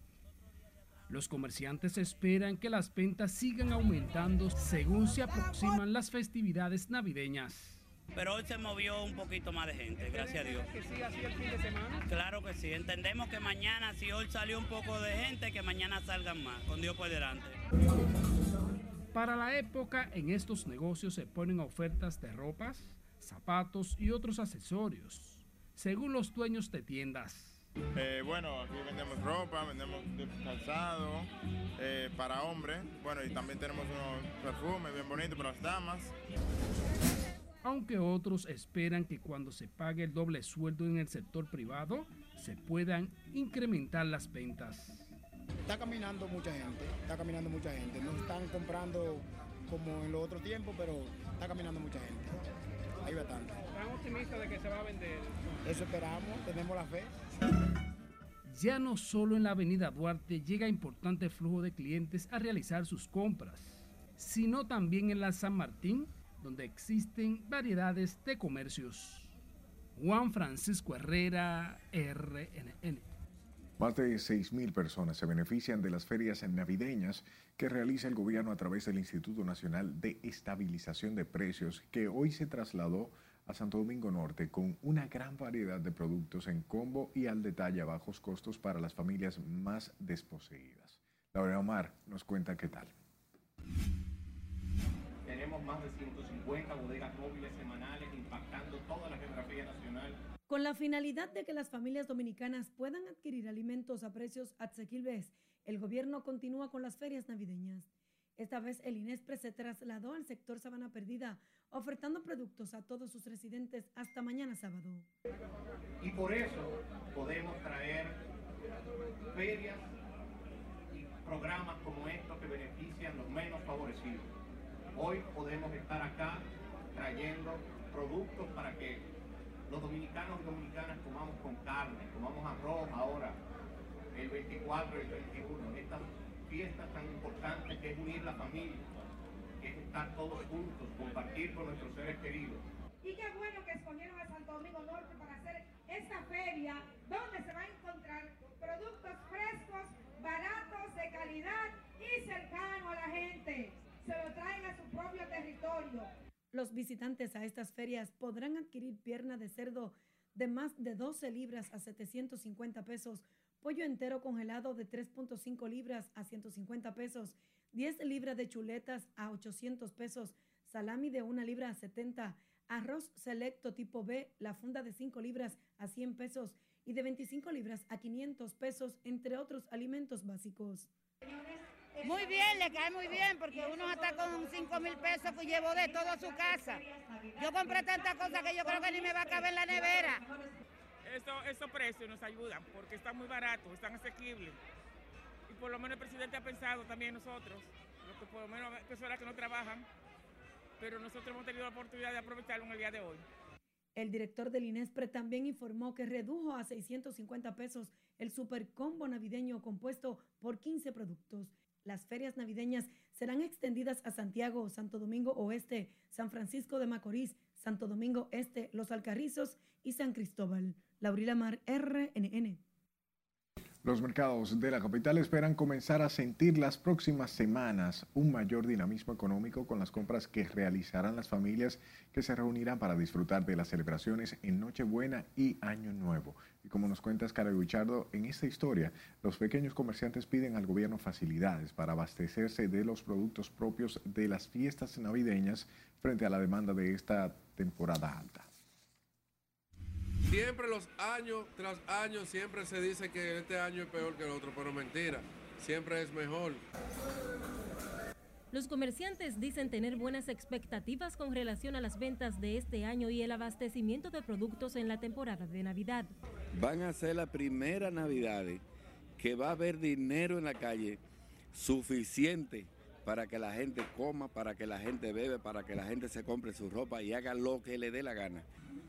Los comerciantes esperan que las ventas sigan aumentando según se aproximan las festividades navideñas. Pero hoy se movió un poquito más de gente, gracias a Dios. ¿Que sí así el fin de semana? Claro que sí. Entendemos que mañana, si hoy salió un poco de gente, que mañana salgan más, con Dios por delante. Para la época, en estos negocios se ponen ofertas de ropas, zapatos y otros accesorios, según los dueños de tiendas. Eh, bueno, aquí vendemos ropa, vendemos calzado eh, para hombres. Bueno, y también tenemos unos perfumes bien bonitos para las damas. Aunque otros esperan que cuando se pague el doble sueldo en el sector privado, se puedan incrementar las ventas. Está caminando mucha gente, está caminando mucha gente. No están comprando como en los otros tiempos, pero está caminando mucha gente. Hay bastante. ¿Están optimistas de que se va a vender? Eso esperamos, tenemos la fe. Ya no solo en la avenida Duarte llega importante flujo de clientes a realizar sus compras, sino también en la San Martín, donde existen variedades de comercios. Juan Francisco Herrera, RNN. Más de 6.000 personas se benefician de las ferias navideñas que realiza el gobierno a través del Instituto Nacional de Estabilización de Precios, que hoy se trasladó a Santo Domingo Norte con una gran variedad de productos en combo y al detalle a bajos costos para las familias más desposeídas. Laura Omar nos cuenta qué tal. Tenemos más de 150 bodegas móviles semanales impactando toda la geografía nacional. Con la finalidad de que las familias dominicanas puedan adquirir alimentos a precios asequibles, el gobierno continúa con las ferias navideñas. Esta vez el INESPRE se trasladó al sector Sabana Perdida, ofertando productos a todos sus residentes hasta mañana sábado. Y por eso podemos traer ferias y programas como estos que benefician los menos favorecidos. Hoy podemos estar acá trayendo productos para que los dominicanos y dominicanas comamos con carne, comamos arroz ahora, el 24 y el 21, estas fiestas tan importantes que es unir la familia, que es estar todos juntos, compartir con nuestros seres queridos. Y qué bueno que escogieron a Santo Domingo Norte para hacer esta feria donde se va a encontrar productos frescos, baratos, de calidad y cercanos a la gente. Se lo traen a su propio territorio. Los visitantes a estas ferias podrán adquirir pierna de cerdo de más de 12 libras a 750 pesos, pollo entero congelado de 3.5 libras a 150 pesos, 10 libras de chuletas a 800 pesos, salami de 1 libra a 70, arroz selecto tipo B, la funda de 5 libras a 100 pesos y de 25 libras a 500 pesos, entre otros alimentos básicos. Muy bien, le cae muy bien porque uno está con 5 mil pesos que llevo de todo a su casa. Yo compré tantas cosas que yo creo que ni me va a caber en la nevera. Esto, estos precios nos ayudan porque están muy baratos, están asequibles. Y por lo menos el presidente ha pensado también nosotros, los que por lo menos personas que no trabajan, pero nosotros hemos tenido la oportunidad de aprovecharlo en el día de hoy. El director del INESPRE también informó que redujo a 650 pesos el supercombo navideño compuesto por 15 productos. Las ferias navideñas serán extendidas a Santiago, Santo Domingo Oeste, San Francisco de Macorís, Santo Domingo Este, Los Alcarrizos y San Cristóbal. Laurila Mar, RNN. Los mercados de la capital esperan comenzar a sentir las próximas semanas un mayor dinamismo económico con las compras que realizarán las familias que se reunirán para disfrutar de las celebraciones en Nochebuena y Año Nuevo. Y como nos cuenta Oscar Guichardo, en esta historia, los pequeños comerciantes piden al gobierno facilidades para abastecerse de los productos propios de las fiestas navideñas frente a la demanda de esta temporada alta. Siempre los años tras años siempre se dice que este año es peor que el otro, pero mentira, siempre es mejor. Los comerciantes dicen tener buenas expectativas con relación a las ventas de este año y el abastecimiento de productos en la temporada de Navidad. Van a ser la primera Navidad que va a haber dinero en la calle suficiente para que la gente coma, para que la gente bebe, para que la gente se compre su ropa y haga lo que le dé la gana.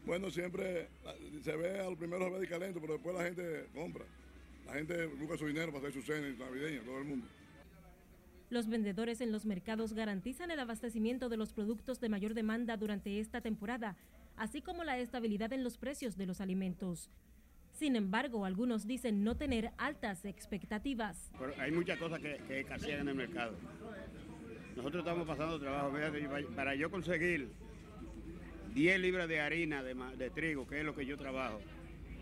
Bueno, siempre se ve al primero se ve calento, pero después la gente compra. La gente busca su dinero para hacer su cena navideña, todo el mundo. Los vendedores en los mercados garantizan el abastecimiento de los productos de mayor demanda durante esta temporada, así como la estabilidad en los precios de los alimentos. Sin embargo, algunos dicen no tener altas expectativas. hay muchas cosas que, que escasean en el mercado. Nosotros estamos pasando trabajo. Para yo conseguir 10 libras de harina de, trigo, que es lo que yo trabajo,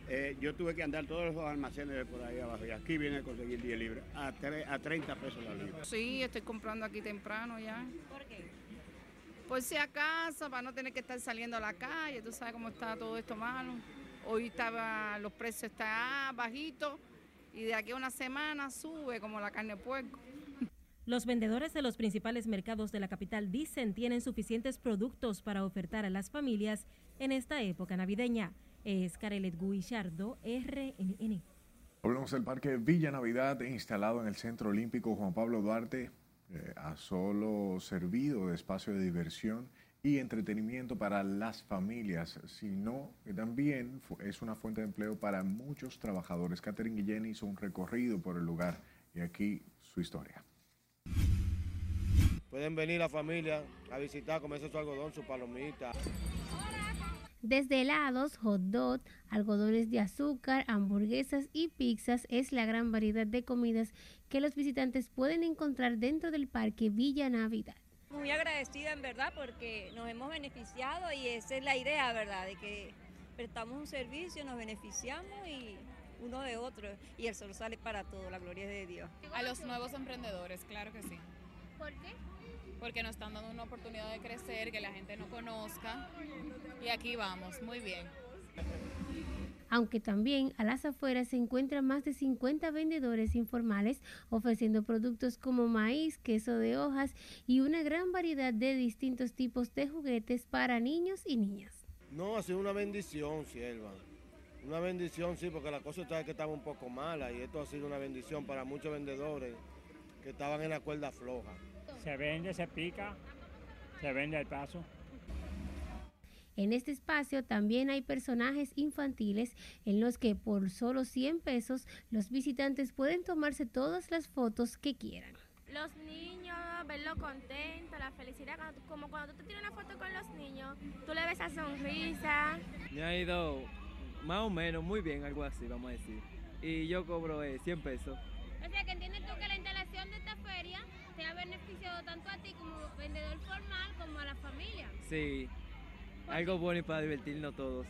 eh, yo tuve que andar todos los almacenes por ahí abajo y aquí viene a conseguir 10 libras a, a 30 pesos la libra. Sí, estoy comprando aquí temprano ya. ¿Por qué? Por si acaso, para no tener que estar saliendo a la calle, tú sabes cómo está todo esto malo. Hoy estaba, los precios están bajitos y de aquí a una semana sube como la carne de puerco. Los vendedores de los principales mercados de la capital dicen tienen suficientes productos para ofertar a las familias en esta época navideña. Es Carelet Guillardo, RNN. Hablamos del Parque Villa Navidad instalado en el Centro Olímpico Juan Pablo Duarte, eh, a solo servido de espacio de diversión y entretenimiento para las familias, sino que también es una fuente de empleo para muchos trabajadores. Catherine Guillén hizo un recorrido por el lugar y aquí su historia. Pueden venir la familia a visitar, comerse su algodón, su palomita. Desde helados, hot dog, algodones de azúcar, hamburguesas y pizzas es la gran variedad de comidas que los visitantes pueden encontrar dentro del Parque Villa Navidad. Muy agradecida en verdad porque nos hemos beneficiado y esa es la idea, ¿verdad? De que prestamos un servicio, nos beneficiamos y uno de otro y el sol sale para todo, la gloria es de Dios. A los nuevos emprendedores, claro que sí. ¿Por qué? Porque nos están dando una oportunidad de crecer, que la gente no conozca y aquí vamos, muy bien. Aunque también a las afueras se encuentran más de 50 vendedores informales ofreciendo productos como maíz, queso de hojas y una gran variedad de distintos tipos de juguetes para niños y niñas. No, ha sido una bendición, sierva. Una bendición, sí, porque la cosa está que estaba un poco mala y esto ha sido una bendición para muchos vendedores que estaban en la cuerda floja. Se vende, se pica, se vende al paso. En este espacio también hay personajes infantiles en los que por solo 100 pesos los visitantes pueden tomarse todas las fotos que quieran. Los niños, verlo contento, la felicidad, como cuando tú te tienes una foto con los niños, tú le ves esa sonrisa. Me ha ido más o menos muy bien, algo así, vamos a decir. Y yo cobro 100 eh, pesos. O sea, que entiendes tú que la instalación de esta feria te ha beneficiado tanto a ti como vendedor formal como a la familia. Sí, algo bueno y para divertirnos todos.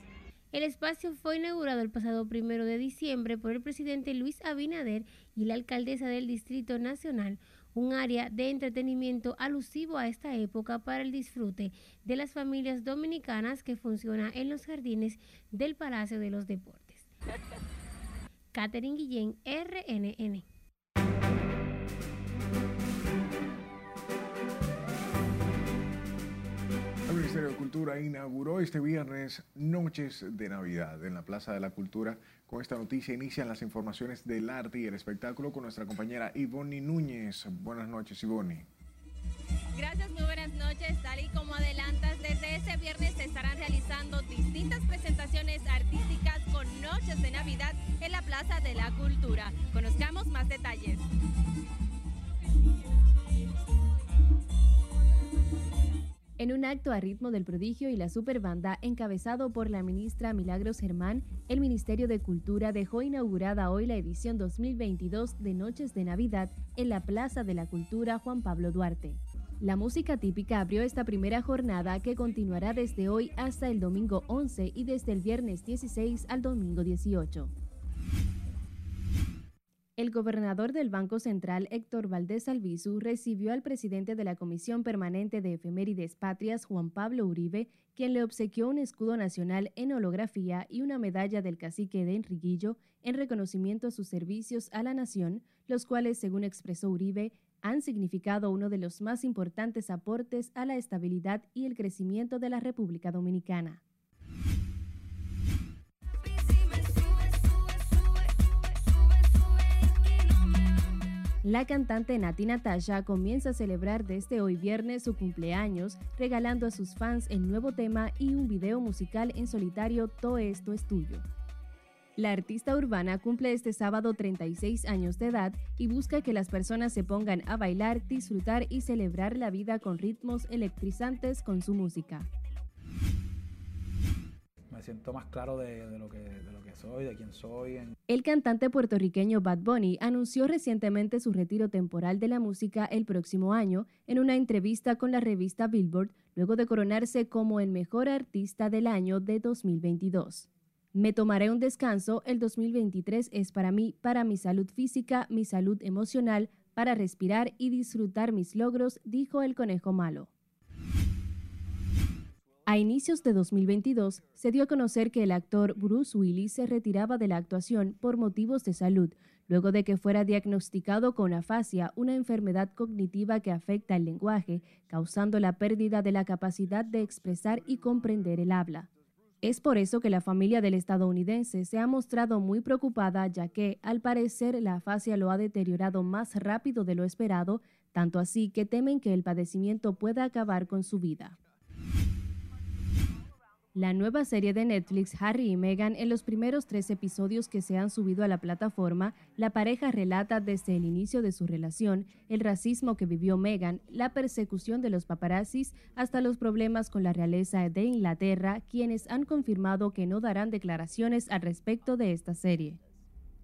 El espacio fue inaugurado el pasado primero de diciembre por el presidente Luis Abinader y la alcaldesa del Distrito Nacional, un área de entretenimiento alusivo a esta época para el disfrute de las familias dominicanas que funciona en los jardines del Palacio de los Deportes. Catherine Guillén, RNN. Ministerio de Cultura inauguró este viernes Noches de Navidad en la Plaza de la Cultura. Con esta noticia inician las informaciones del arte y el espectáculo con nuestra compañera Ivonne Núñez. Buenas noches, Ivonne. Gracias, muy buenas noches. Tal y como adelantas, desde este viernes se estarán realizando distintas presentaciones artísticas con Noches de Navidad en la Plaza de la Cultura. Conozcamos más detalles. En un acto a ritmo del prodigio y la superbanda, encabezado por la ministra Milagros Germán, el Ministerio de Cultura dejó inaugurada hoy la edición 2022 de Noches de Navidad en la Plaza de la Cultura Juan Pablo Duarte. La música típica abrió esta primera jornada que continuará desde hoy hasta el domingo 11 y desde el viernes 16 al domingo 18. El gobernador del Banco Central, Héctor Valdés Albizu, recibió al presidente de la Comisión Permanente de Efemérides Patrias, Juan Pablo Uribe, quien le obsequió un escudo nacional en holografía y una medalla del cacique de Enriquillo en reconocimiento a sus servicios a la nación, los cuales, según expresó Uribe, han significado uno de los más importantes aportes a la estabilidad y el crecimiento de la República Dominicana. La cantante Nati Natasha comienza a celebrar desde hoy viernes su cumpleaños, regalando a sus fans el nuevo tema y un video musical en solitario Todo esto es tuyo. La artista urbana cumple este sábado 36 años de edad y busca que las personas se pongan a bailar, disfrutar y celebrar la vida con ritmos electrizantes con su música. Me siento más claro de, lo, que, soy, de quién soy. El cantante puertorriqueño Bad Bunny anunció recientemente su retiro temporal de la música el próximo año en una entrevista con la revista Billboard, luego de coronarse como el mejor artista del año de 2022. Me tomaré un descanso, el 2023 es para mí, para mi salud física, mi salud emocional, para respirar y disfrutar mis logros, dijo el conejo malo. A inicios de 2022 se dio a conocer que el actor Bruce Willis se retiraba de la actuación por motivos de salud, luego de que fuera diagnosticado con afasia, una enfermedad cognitiva que afecta el lenguaje, causando la pérdida de la capacidad de expresar y comprender el habla. Es por eso que la familia del estadounidense se ha mostrado muy preocupada ya que, al parecer, la afasia lo ha deteriorado más rápido de lo esperado, tanto así que temen que el padecimiento pueda acabar con su vida. La nueva serie de Netflix Harry y Meghan, en los primeros tres episodios que se han subido a la plataforma, la pareja relata desde el inicio de su relación, el racismo que vivió Meghan, la persecución de los paparazzis, hasta los problemas con la realeza de Inglaterra, quienes han confirmado que no darán declaraciones al respecto de esta serie.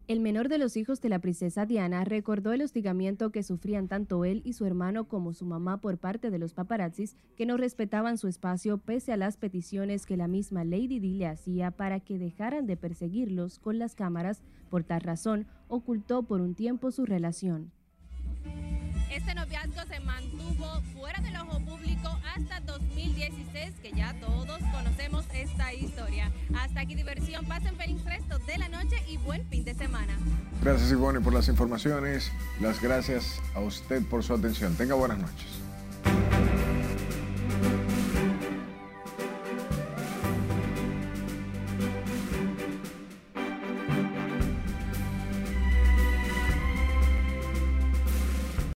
El menor de los hijos de la princesa Diana recordó el hostigamiento que sufrían tanto él y su hermano como su mamá por parte de los paparazzis que no respetaban su espacio pese a las peticiones que la misma Lady Di le hacía para que dejaran de perseguirlos con las cámaras. Por tal razón, ocultó por un tiempo su relación. Este noviazgo se mantuvo fuera del ojo público hasta 2016, que ya todos conocemos esta historia. Hasta aquí diversión, pasen feliz resto de la noche y buen fin de semana. Gracias Ivonne por las informaciones, las gracias a usted por su atención. Tenga buenas noches.